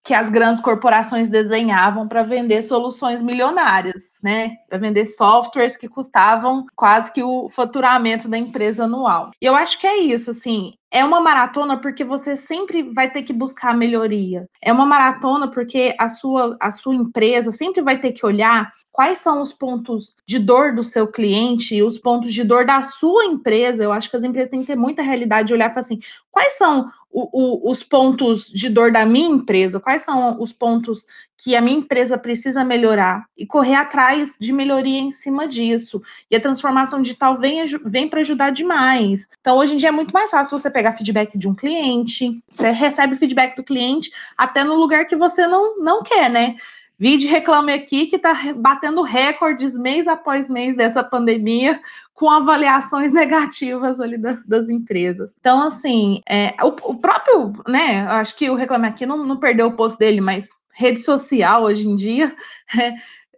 que as grandes corporações desenhavam para vender soluções milionárias, né? Para vender softwares que custavam quase quase que o faturamento da empresa anual. E eu acho que é isso, assim, é uma maratona porque você sempre vai ter que buscar melhoria. É uma maratona porque a sua, a sua empresa sempre vai ter que olhar quais são os pontos de dor do seu cliente e os pontos de dor da sua empresa. Eu acho que as empresas têm que ter muita realidade de olhar e falar assim: quais são o, o, os pontos de dor da minha empresa? Quais são os pontos que a minha empresa precisa melhorar? E correr atrás de melhoria em cima disso. E a transformação digital vem, vem para ajudar demais. Então, hoje em dia é muito mais fácil você pegar feedback de um cliente, você recebe feedback do cliente até no lugar que você não, não quer, né? Vide Reclame Aqui, que está batendo recordes mês após mês dessa pandemia, com avaliações (laughs) negativas ali da, das empresas. Então, assim, é, o, o, próprio, né, acho que o Reclame Aqui não, não perdeu o posto dele, mas rede social hoje em dia, (laughs) é,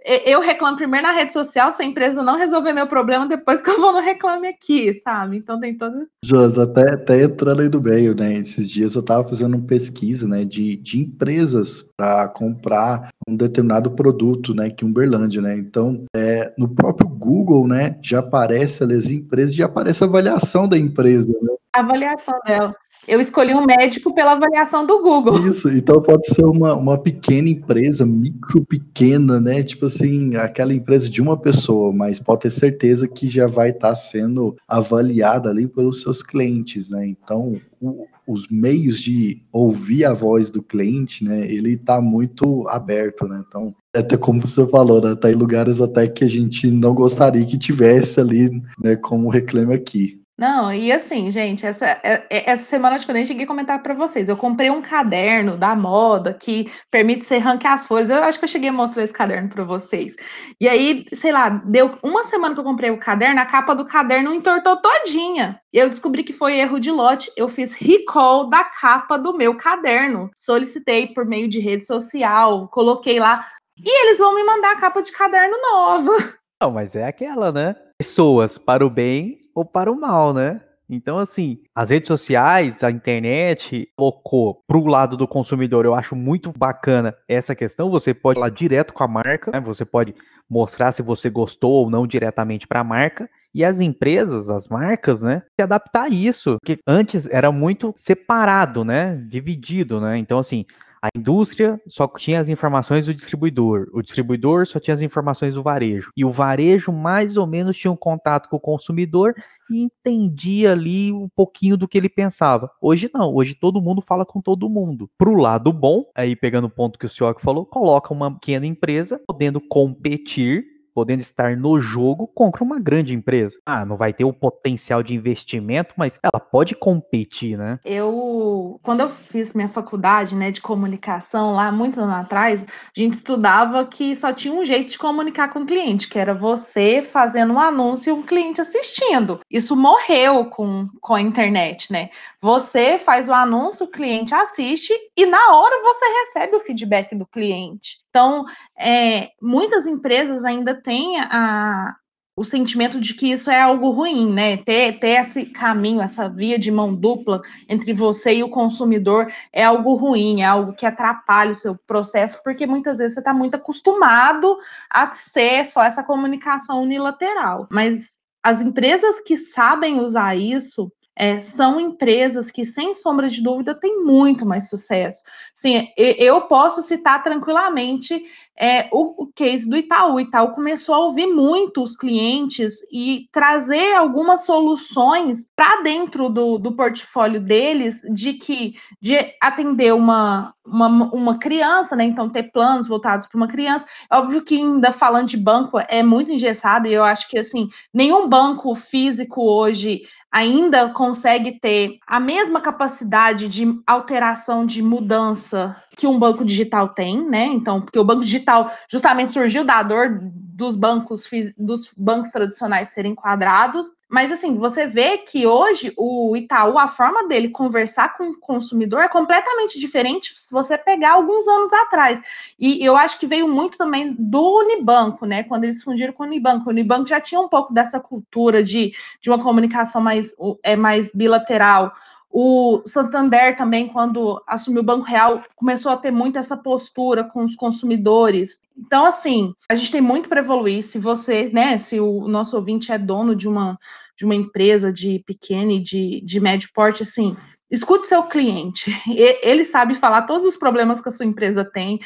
eu reclamo primeiro na rede social, se a empresa não resolver meu problema, depois (laughs) que eu vou no reclame aqui, sabe? Então tem todo. Josi, até, até entrando aí do meio, né? Esses dias eu estava fazendo uma pesquisa, né, de, de empresas para comprar um determinado produto, né, que Uberlândia, né? Então, é, no próprio Google, né, já aparece ali as empresas, já aparece a avaliação da empresa, né? Avaliação dela. Eu escolhi um médico pela avaliação do Google. Isso, então pode ser uma, uma pequena empresa, micro pequena, né? Tipo assim, aquela empresa de uma pessoa, mas pode ter certeza que já vai estar tá sendo avaliada ali pelos seus clientes, né? Então, o, os meios de ouvir a voz do cliente, né? Ele está muito aberto, né? Então, até como você falou, né? Tá em lugares até que a gente não gostaria que tivesse ali, né? Como reclama aqui. Não, e assim, gente, essa, é, é, essa semana acho que eu nem cheguei a comentar para vocês. Eu comprei um caderno da moda que permite você ranquear as folhas. Eu acho que eu cheguei a mostrar esse caderno para vocês. E aí, sei lá, deu uma semana que eu comprei o caderno, a capa do caderno entortou todinha. Eu descobri que foi erro de lote. Eu fiz recall da capa do meu caderno. Solicitei por meio de rede social, coloquei lá E eles vão me mandar a capa de caderno nova. Não, mas é aquela, né? Pessoas para o bem ou para o mal, né? Então, assim, as redes sociais, a internet colocou para o lado do consumidor. Eu acho muito bacana essa questão. Você pode falar direto com a marca, né? você pode mostrar se você gostou ou não diretamente para a marca. E as empresas, as marcas, né, se adaptar a isso. Porque antes era muito separado, né? Dividido, né? Então, assim, a indústria só tinha as informações do distribuidor, o distribuidor só tinha as informações do varejo, e o varejo mais ou menos tinha um contato com o consumidor e entendia ali um pouquinho do que ele pensava. Hoje não, hoje todo mundo fala com todo mundo. Pro lado bom, aí pegando o ponto que o senhor falou, coloca uma pequena empresa podendo competir podendo estar no jogo contra uma grande empresa. Ah, não vai ter o potencial de investimento, mas ela pode competir, né? Eu, quando eu fiz minha faculdade, né, de comunicação lá muitos anos atrás, a gente estudava que só tinha um jeito de comunicar com o cliente, que era você fazendo um anúncio e o cliente assistindo. Isso morreu com, com a internet, né? Você faz o anúncio, o cliente assiste e na hora você recebe o feedback do cliente. Então, é, muitas empresas ainda têm a, o sentimento de que isso é algo ruim, né? Ter, ter esse caminho, essa via de mão dupla entre você e o consumidor é algo ruim, é algo que atrapalha o seu processo, porque muitas vezes você está muito acostumado a ser só essa comunicação unilateral. Mas as empresas que sabem usar isso, é, são empresas que, sem sombra de dúvida, têm muito mais sucesso. Sim, eu posso citar tranquilamente é, o, o, case do Itaú. O Itaú começou a ouvir muito os clientes e trazer algumas soluções para dentro do, do portfólio deles de que de atender uma, uma, uma criança, né? Então, ter planos voltados para uma criança. Óbvio que ainda falando de banco é muito engessado, e eu acho que assim, nenhum banco físico hoje ainda consegue ter a mesma capacidade de alteração, de mudança que um banco digital tem, né? Então, porque o banco digital justamente surgiu da dor dos bancos dos bancos tradicionais serem quadrados, mas assim, você vê que hoje o Itaú, a forma dele conversar com o consumidor é completamente diferente se você pegar alguns anos atrás. E eu acho que veio muito também do Unibanco, né? Quando eles fundiram com o Unibanco. O Unibanco já tinha um pouco dessa cultura de, de uma comunicação mais, é, mais bilateral. O Santander também, quando assumiu o Banco Real, começou a ter muito essa postura com os consumidores. Então, assim, a gente tem muito para evoluir. Se você, né, se o nosso ouvinte é dono de uma, de uma empresa de pequeno e de, de médio porte, assim, escute seu cliente. (laughs) Ele sabe falar todos os problemas que a sua empresa tem.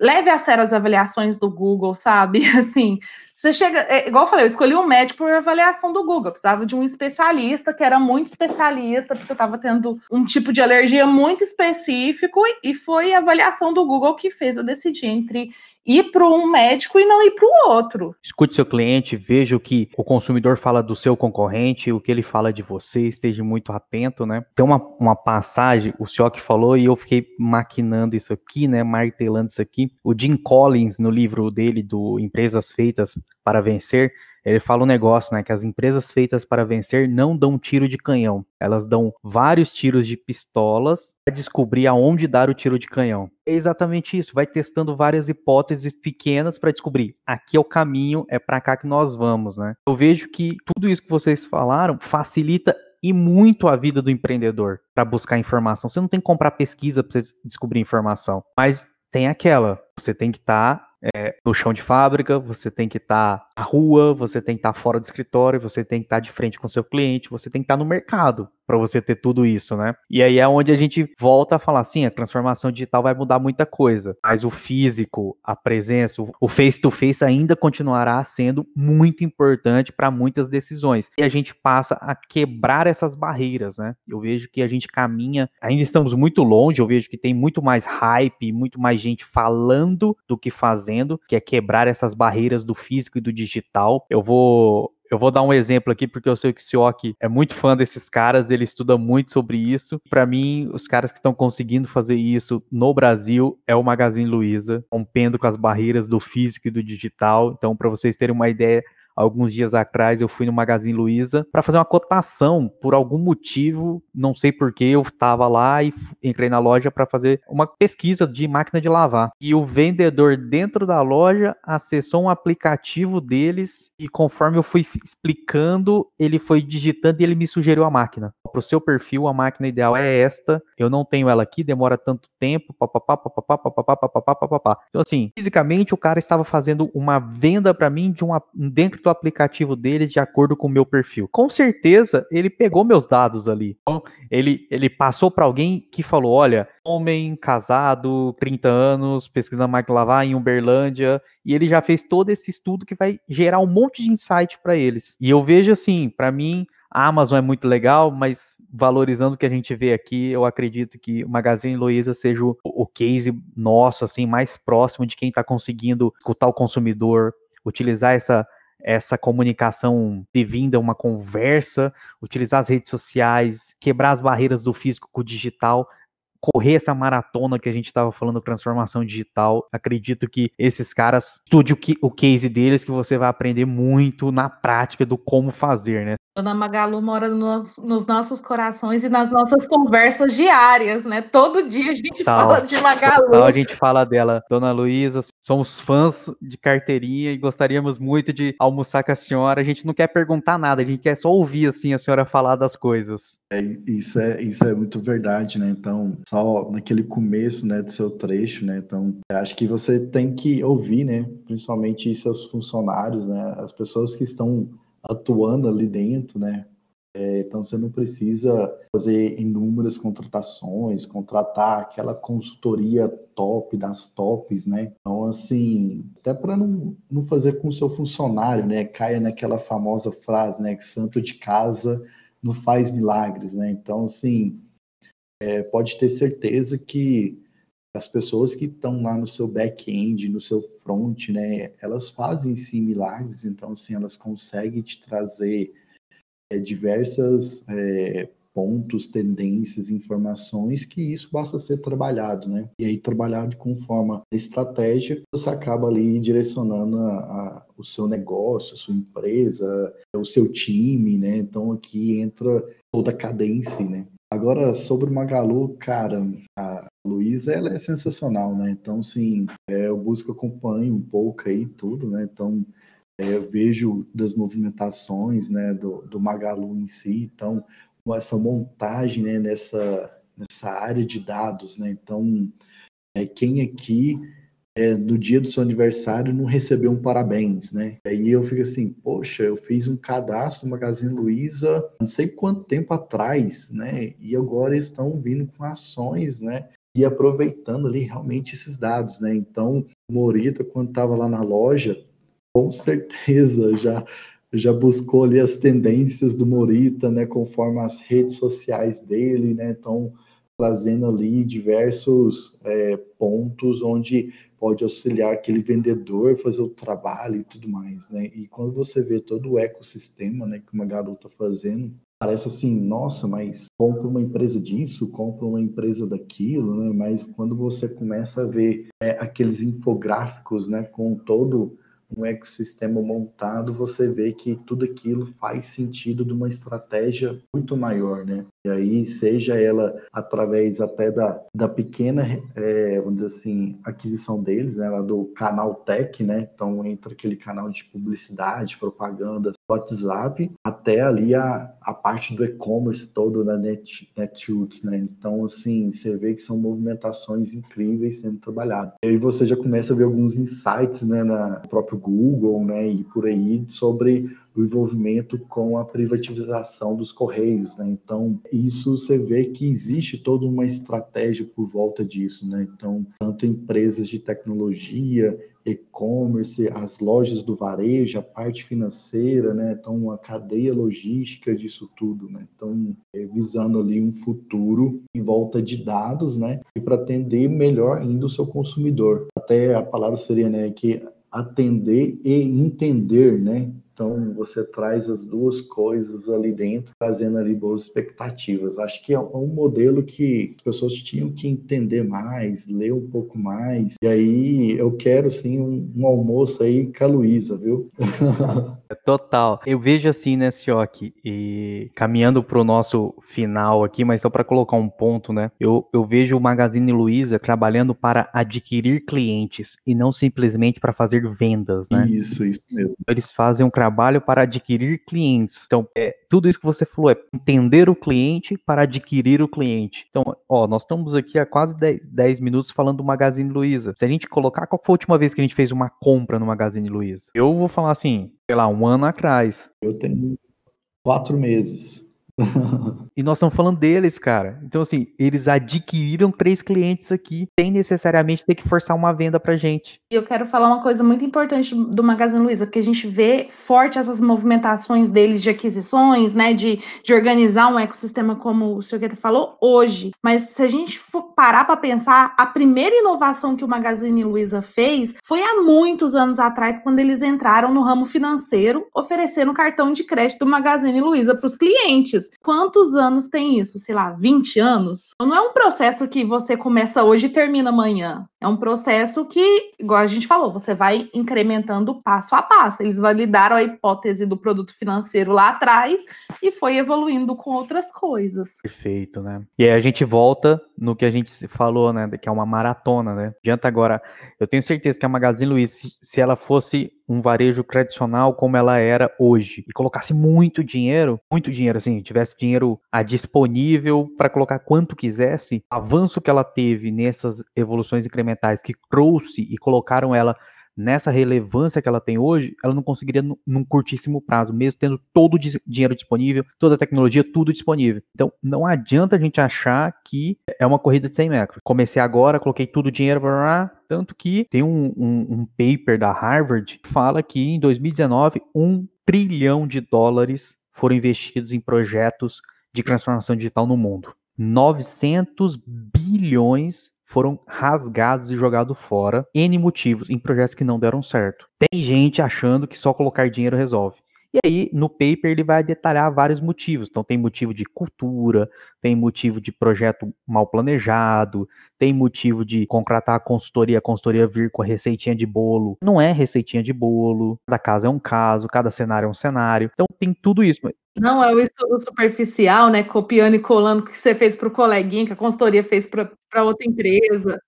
Leve a sério as avaliações do Google, sabe? (laughs) Assim, você chega, é, igual eu falei, eu escolhi um médico por avaliação do Google. Eu precisava de um especialista que era muito especialista, porque eu estava tendo um tipo de alergia muito específico, e foi a avaliação do Google que fez eu decidir entre ir para um médico e não ir para o outro. Escute seu cliente, veja o que o consumidor fala do seu concorrente, o que ele fala de você, esteja muito atento, né? Tem uma, uma passagem, o senhor que falou, e eu fiquei maquinando isso aqui, né? Martelando isso aqui. O Jim Collins, no livro dele, do Empresas Feitas para Vencer, ele fala um negócio, né? Que as empresas feitas para vencer não dão tiro de canhão. Elas dão vários tiros de pistolas para descobrir aonde dar o tiro de canhão. É exatamente isso. Vai testando várias hipóteses pequenas para descobrir. Aqui é o caminho, é para cá que nós vamos, né? Eu vejo que tudo isso que vocês falaram facilita e muito a vida do empreendedor para buscar informação. Você não tem que comprar pesquisa para você descobrir informação, mas tem aquela. Você tem que estar tá é, no chão de fábrica, você tem que estar tá na rua, você tem que estar tá fora do escritório, você tem que estar tá de frente com seu cliente, você tem que estar tá no mercado para você ter tudo isso, né? E aí é onde a gente volta a falar assim, a transformação digital vai mudar muita coisa, mas o físico, a presença, o face to face ainda continuará sendo muito importante para muitas decisões. E a gente passa a quebrar essas barreiras, né? Eu vejo que a gente caminha, ainda estamos muito longe, eu vejo que tem muito mais hype, muito mais gente falando do que fazendo, que é quebrar essas barreiras do físico e do digital. Eu vou eu vou dar um exemplo aqui porque eu sei que o Sioki é muito fã desses caras, ele estuda muito sobre isso. Para mim, os caras que estão conseguindo fazer isso no Brasil é o Magazine Luiza, rompendo com as barreiras do físico e do digital. Então, para vocês terem uma ideia, alguns dias atrás eu fui no Magazine Luiza para fazer uma cotação por algum motivo, não sei porquê, eu estava lá e entrei na loja para fazer uma pesquisa de máquina de lavar. E o vendedor dentro da loja acessou um aplicativo deles e conforme eu fui explicando, ele foi digitando e ele me sugeriu a máquina. Para o seu perfil, a máquina ideal é esta. Eu não tenho ela aqui, demora tanto tempo, papapá, papapá, papapá, papapá, papapá. Então assim, fisicamente o cara estava fazendo uma venda para mim de uma dentro do aplicativo deles de acordo com o meu perfil. Com certeza, ele pegou meus dados ali. Então, ele, ele passou para alguém que falou: olha, homem, casado, 30 anos, pesquisando máquina lavar em Uberlândia, e ele já fez todo esse estudo que vai gerar um monte de insight para eles. E eu vejo assim, para mim, a Amazon é muito legal, mas valorizando o que a gente vê aqui, eu acredito que o Magazine Luiza seja o, o case nosso, assim, mais próximo de quem está conseguindo escutar o consumidor, utilizar essa essa comunicação de uma conversa, utilizar as redes sociais, quebrar as barreiras do físico com o digital, correr essa maratona que a gente estava falando, transformação digital. Acredito que esses caras, estude o, o case deles, que você vai aprender muito na prática do como fazer, né? Dona Magalu mora nos, nos, nossos corações e nas nossas conversas diárias, né? Todo dia a gente Total. fala de Magalu. Total, a gente fala dela. Dona Luísa, somos fãs de carteirinha e gostaríamos muito de almoçar com a senhora. A gente não quer perguntar nada, a gente quer só ouvir assim a senhora falar das coisas. É, isso, é, isso é muito verdade, né? Então, só naquele começo né, do seu trecho, né? Então, acho que você tem que ouvir, né? Principalmente seus funcionários, né? As pessoas que estão atuando ali dentro, né? É, então você não precisa fazer inúmeras contratações, contratar aquela consultoria top das tops, né? Então, assim, até para não, não fazer com o seu funcionário, né? Caia naquela famosa frase, né? Que santo de casa não faz milagres, né? Então, assim, é, pode ter certeza que as pessoas que estão lá no seu back-end, no seu front, né, elas fazem sim milagres, então assim, elas conseguem te trazer é, diversas é, pontos, tendências, informações que isso basta ser trabalhado, né? E aí trabalhado com forma estratégia, você acaba ali direcionando a, a, o seu negócio, a sua empresa, o seu time, né? Então aqui entra toda a cadência, né? Agora, sobre o Magalu, cara, a Luísa, ela é sensacional, né? Então, sim, é, eu busco acompanho um pouco aí tudo, né? Então, é, eu vejo das movimentações, né, do, do Magalu em si, então, essa montagem, né, nessa, nessa área de dados, né? Então, é, quem aqui é, no dia do seu aniversário não recebeu um parabéns, né? Aí eu fico assim, poxa, eu fiz um cadastro no Magazine Luiza não sei quanto tempo atrás, né? E agora estão vindo com ações, né? E aproveitando ali realmente esses dados, né? Então, Morita, quando estava lá na loja, com certeza já já buscou ali as tendências do Morita, né? Conforme as redes sociais dele, né? Então, trazendo ali diversos é, pontos onde pode auxiliar aquele vendedor fazer o trabalho e tudo mais, né? E quando você vê todo o ecossistema, né, que uma garota tá fazendo, parece assim, nossa, mas compra uma empresa disso, compra uma empresa daquilo, né? Mas quando você começa a ver é, aqueles infográficos, né, com todo um ecossistema montado, você vê que tudo aquilo faz sentido de uma estratégia muito maior, né? E aí, seja ela através até da, da pequena, é, vamos dizer assim, aquisição deles, né, do canal Tech, né? Então, entra aquele canal de publicidade, propaganda, WhatsApp, até ali a, a parte do e-commerce todo da Net, Netshoes, né? Então, assim, você vê que são movimentações incríveis sendo trabalhadas. E aí você já começa a ver alguns insights, né, na próprio Google, né, e por aí, sobre o envolvimento com a privatização dos Correios. Né? Então, isso você vê que existe toda uma estratégia por volta disso. Né? Então, tanto empresas de tecnologia, e-commerce, as lojas do varejo, a parte financeira, né? Então, a cadeia logística disso tudo, né? Então, é, visando ali um futuro em volta de dados, né? E para atender melhor ainda o seu consumidor. Até a palavra seria, né, que atender e entender, né? Então você traz as duas coisas ali dentro, trazendo ali boas expectativas. Acho que é um modelo que as pessoas tinham que entender mais, ler um pouco mais. E aí eu quero sim um, um almoço aí com a Luísa, viu? (laughs) Total. Eu vejo assim, né, Sioc, e caminhando para o nosso final aqui, mas só para colocar um ponto, né? Eu, eu vejo o Magazine Luiza trabalhando para adquirir clientes e não simplesmente para fazer vendas, né? Isso, isso mesmo. Eles fazem um trabalho para adquirir clientes. Então, é, tudo isso que você falou é entender o cliente para adquirir o cliente. Então, ó, nós estamos aqui há quase 10, 10 minutos falando do Magazine Luiza. Se a gente colocar, qual foi a última vez que a gente fez uma compra no Magazine Luiza? Eu vou falar assim, sei lá, um ano atrás. Eu tenho quatro meses. (laughs) e nós estamos falando deles, cara. Então, assim, eles adquiriram três clientes aqui, sem necessariamente ter que forçar uma venda pra gente. E eu quero falar uma coisa muito importante do Magazine Luiza, porque a gente vê forte essas movimentações deles de aquisições, né, de, de organizar um ecossistema como o senhor Guetta falou, hoje. Mas se a gente for parar para pensar, a primeira inovação que o Magazine Luiza fez foi há muitos anos atrás, quando eles entraram no ramo financeiro, oferecendo cartão de crédito do Magazine Luiza para os clientes. Quantos anos tem isso? Sei lá, 20 anos? Não é um processo que você começa hoje e termina amanhã. É um processo que, igual a gente falou, você vai incrementando passo a passo. Eles validaram a hipótese do produto financeiro lá atrás e foi evoluindo com outras coisas. Perfeito, né? E aí a gente volta no que a gente falou, né? Que é uma maratona, né? Adianta agora. Eu tenho certeza que a Magazine Luiza, se ela fosse um varejo tradicional como ela era hoje. E colocasse muito dinheiro, muito dinheiro assim, tivesse dinheiro a disponível para colocar quanto quisesse, o avanço que ela teve nessas evoluções incrementais que trouxe e colocaram ela nessa relevância que ela tem hoje, ela não conseguiria num curtíssimo prazo, mesmo tendo todo o dinheiro disponível, toda a tecnologia, tudo disponível. Então, não adianta a gente achar que é uma corrida de 100 metros. Comecei agora, coloquei tudo o dinheiro, blá, blá, tanto que tem um, um, um paper da Harvard que fala que em 2019, um trilhão de dólares foram investidos em projetos de transformação digital no mundo. 900 bilhões foram rasgados e jogados fora, N motivos, em projetos que não deram certo. Tem gente achando que só colocar dinheiro resolve. E aí, no paper, ele vai detalhar vários motivos. Então, tem motivo de cultura, tem motivo de projeto mal planejado, tem motivo de contratar a consultoria, a consultoria vir com a receitinha de bolo. Não é receitinha de bolo, cada caso é um caso, cada cenário é um cenário. Então, tem tudo isso. Não é o estudo superficial, né? Copiando e colando o que você fez para o coleguinha, que a consultoria fez para outra empresa.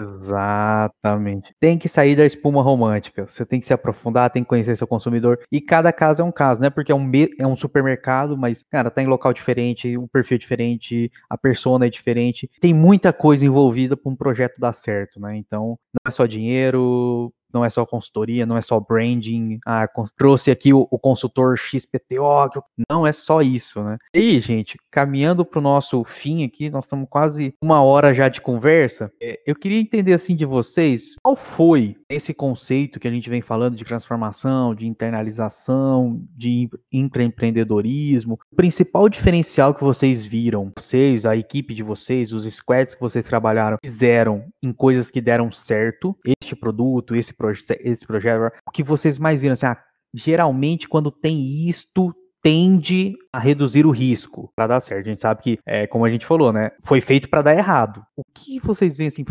Exatamente. Tem que sair da espuma romântica. Você tem que se aprofundar, tem que conhecer seu consumidor. E cada caso é um caso, né? Porque é um, é um supermercado, mas, cara, tá em local diferente, o um perfil é diferente, a persona é diferente. Tem muita coisa envolvida para um projeto dar certo, né? Então, não é só dinheiro, não é só consultoria, não é só branding, ah, trouxe aqui o, o consultor XPTO, não é só isso, né? E gente, caminhando para o nosso fim aqui, nós estamos quase uma hora já de conversa. É, eu queria entender assim de vocês, qual foi esse conceito que a gente vem falando de transformação, de internalização, de intraempreendedorismo, o principal diferencial que vocês viram, vocês, a equipe de vocês, os squads que vocês trabalharam, fizeram em coisas que deram certo, este produto, esse proje esse projeto, o que vocês mais viram? Assim, ah, geralmente, quando tem isto, tende a reduzir o risco para dar certo. A gente sabe que, é, como a gente falou, né, foi feito para dar errado. O que vocês veem assim,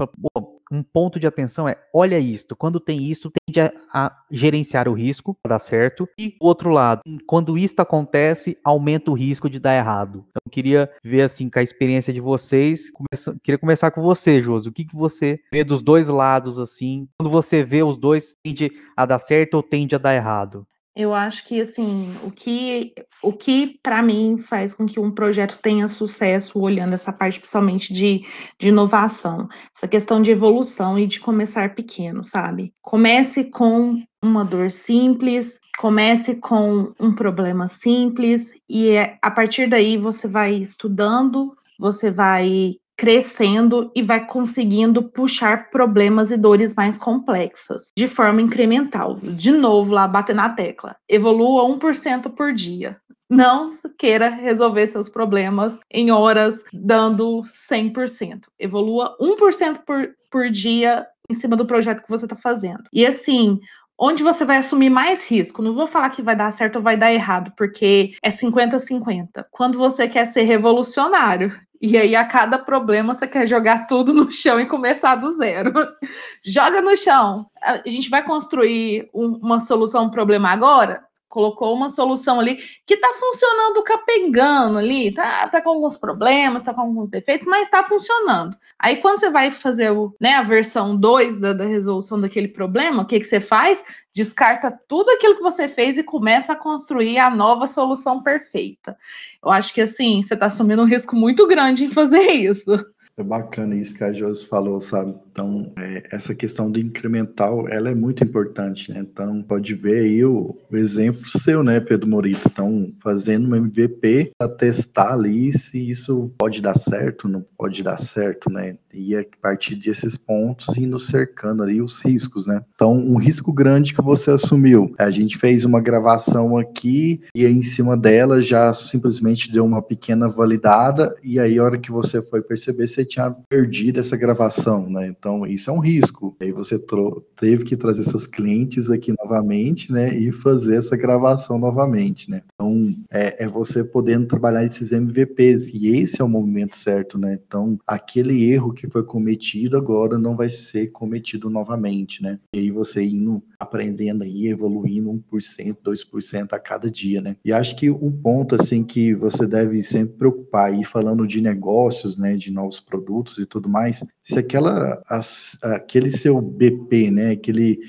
um ponto de atenção é, olha isto, quando tem isso, tende a, a gerenciar o risco para dar certo. E o outro lado, quando isto acontece, aumenta o risco de dar errado. Então, eu queria ver assim com a experiência de vocês, começa, queria começar com você, Josi. O que, que você vê dos dois lados assim? Quando você vê os dois, tende a dar certo ou tende a dar errado? Eu acho que assim, o que o que para mim faz com que um projeto tenha sucesso, olhando essa parte principalmente de, de inovação, essa questão de evolução e de começar pequeno, sabe? Comece com uma dor simples, comece com um problema simples e é, a partir daí você vai estudando, você vai crescendo e vai conseguindo puxar problemas e dores mais complexas de forma incremental. De novo, lá bater na tecla. Evolua 1% por dia. Não queira resolver seus problemas em horas dando 100%. Evolua 1% por, por dia em cima do projeto que você está fazendo. E assim, onde você vai assumir mais risco. Não vou falar que vai dar certo ou vai dar errado, porque é 50-50. Quando você quer ser revolucionário, e aí, a cada problema, você quer jogar tudo no chão e começar do zero. (laughs) Joga no chão. A gente vai construir um, uma solução um problema agora? Colocou uma solução ali que está funcionando capengando ali, tá, tá com alguns problemas, tá com alguns defeitos, mas está funcionando. Aí quando você vai fazer o, né, a versão 2 da, da, resolução daquele problema, o que, que você faz? Descarta tudo aquilo que você fez e começa a construir a nova solução perfeita. Eu acho que assim, você está assumindo um risco muito grande em fazer isso. É bacana isso que a Josi falou, sabe? Então, é, essa questão do incremental, ela é muito importante, né? Então, pode ver aí o, o exemplo seu, né, Pedro Morito? Então, fazendo um MVP para testar ali se isso pode dar certo, não pode dar certo, né? E a partir desses pontos, indo cercando ali os riscos, né? Então, um risco grande que você assumiu. A gente fez uma gravação aqui e aí, em cima dela já simplesmente deu uma pequena validada e aí, a hora que você foi perceber, você tinha perdido essa gravação, né? Então, isso é um risco. Aí você teve que trazer seus clientes aqui novamente, né? E fazer essa gravação novamente, né? Então, é, é você podendo trabalhar esses MVPs. E esse é o movimento certo, né? Então, aquele erro que foi cometido agora não vai ser cometido novamente, né? E aí você indo aprendendo aí, evoluindo 1%, 2% a cada dia, né? E acho que um ponto, assim, que você deve sempre preocupar aí, falando de negócios, né? De novos produtos e tudo mais, se aquela, as, aquele seu BP, né, aquele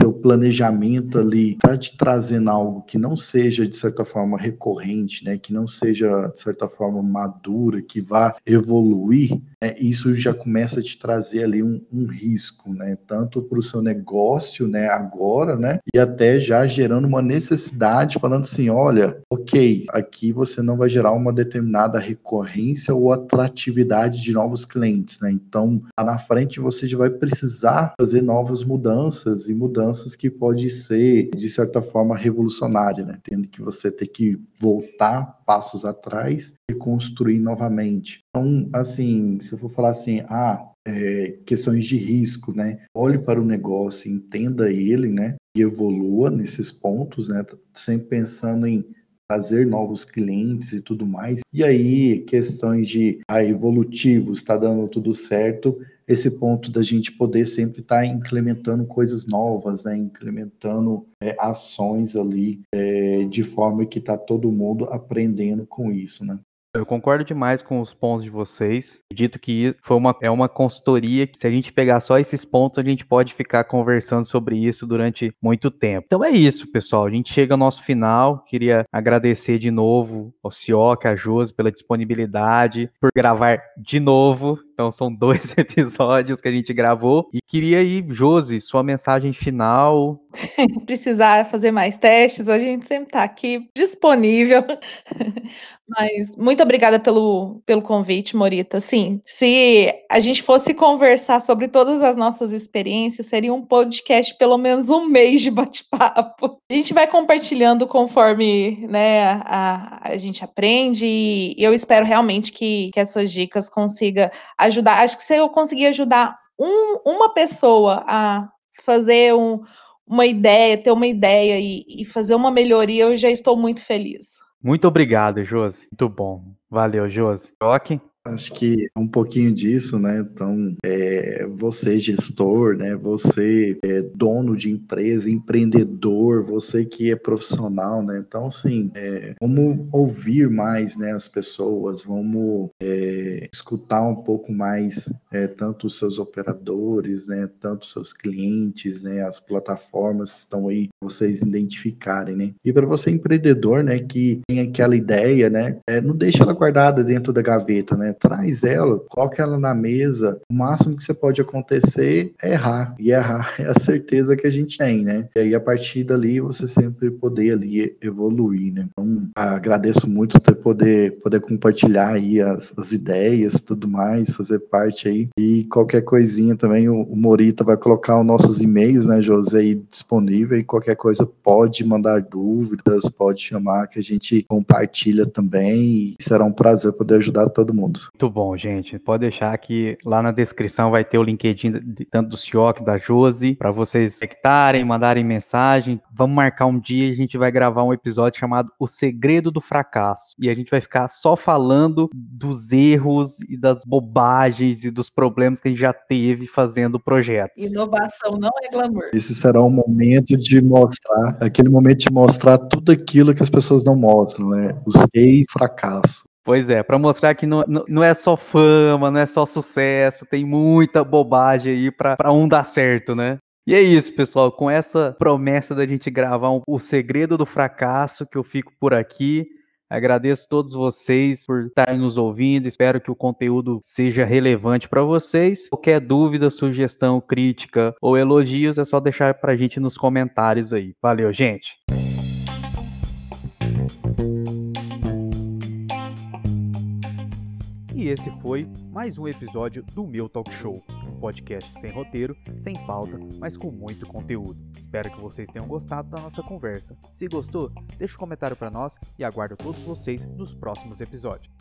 seu planejamento ali está te trazendo algo que não seja de certa forma recorrente, né, que não seja de certa forma madura, que vá evoluir, né, isso já começa a te trazer ali um, um risco, né, tanto para o seu negócio, né, agora, né, e até já gerando uma necessidade, falando assim, olha, ok, aqui você não vai gerar uma determinada recorrência ou atratividade de novos clientes, né, então lá na frente você já vai precisar fazer novas mudanças e mudanças que pode ser de certa forma revolucionária, né, tendo que você ter que voltar passos atrás e construir novamente. Então, assim, se eu for falar assim, ah, é, questões de risco, né? Olhe para o negócio, entenda ele, né? E evolua nesses pontos, né? Sempre pensando em trazer novos clientes e tudo mais. E aí, questões de ah, evolutivos, está dando tudo certo, esse ponto da gente poder sempre estar tá implementando coisas novas, né? implementando é, ações ali é, de forma que está todo mundo aprendendo com isso, né? Eu concordo demais com os pontos de vocês. Acredito que foi uma, é uma consultoria que, se a gente pegar só esses pontos, a gente pode ficar conversando sobre isso durante muito tempo. Então é isso, pessoal. A gente chega ao nosso final. Queria agradecer de novo ao Cioca, a Josi, pela disponibilidade, por gravar de novo. Então são dois (laughs) episódios que a gente gravou. E queria aí, Josi, sua mensagem final. (laughs) Precisar fazer mais testes, a gente sempre está aqui disponível. (laughs) Mas muito obrigada pelo, pelo convite, Morita. Sim, se a gente fosse conversar sobre todas as nossas experiências, seria um podcast pelo menos um mês de bate-papo. A gente vai compartilhando conforme né, a, a gente aprende e eu espero realmente que, que essas dicas consigam ajudar. Acho que se eu conseguir ajudar um, uma pessoa a fazer um, uma ideia, ter uma ideia e, e fazer uma melhoria, eu já estou muito feliz. Muito obrigado, Josi. Muito bom. Valeu, Josi. Rock? Acho que é um pouquinho disso, né? Então, é, você gestor, né? Você é dono de empresa, empreendedor, você que é profissional, né? Então, assim, é, vamos ouvir mais, né? As pessoas, vamos é, escutar um pouco mais é, tanto os seus operadores, né? Tanto os seus clientes, né? As plataformas estão aí vocês identificarem, né? E para você empreendedor, né? Que tem aquela ideia, né? É, não deixa ela guardada dentro da gaveta, né? Traz ela, coloca ela na mesa. O máximo que você pode acontecer é errar. E errar (laughs) é a certeza que a gente tem, né? E aí, a partir dali, você sempre poder ali evoluir, né? Então, agradeço muito ter poder, poder compartilhar aí as, as ideias tudo mais, fazer parte aí. E qualquer coisinha também, o, o Morita vai colocar os nossos e-mails, né, José, aí disponível. E qualquer coisa pode mandar dúvidas, pode chamar que a gente compartilha também. E será um prazer poder ajudar todo mundo. Mundo. Muito bom, gente. Pode deixar que lá na descrição vai ter o LinkedIn tanto do Cioc, da Josi, para vocês conectarem, mandarem mensagem. Vamos marcar um dia e a gente vai gravar um episódio chamado O Segredo do Fracasso. E a gente vai ficar só falando dos erros e das bobagens e dos problemas que a gente já teve fazendo projetos. Inovação não é glamour. Esse será o momento de mostrar, aquele momento de mostrar tudo aquilo que as pessoas não mostram, né? Os seis fracassos. Pois é, para mostrar que não, não é só fama, não é só sucesso, tem muita bobagem aí para um dar certo, né? E é isso, pessoal. Com essa promessa da gente gravar um, o segredo do fracasso, que eu fico por aqui. Agradeço a todos vocês por estarem nos ouvindo. Espero que o conteúdo seja relevante para vocês. Qualquer dúvida, sugestão, crítica ou elogios é só deixar para a gente nos comentários aí. Valeu, gente! E esse foi mais um episódio do meu Talk Show, um podcast sem roteiro, sem pauta, mas com muito conteúdo. Espero que vocês tenham gostado da nossa conversa. Se gostou, deixe um comentário para nós e aguardo todos vocês nos próximos episódios.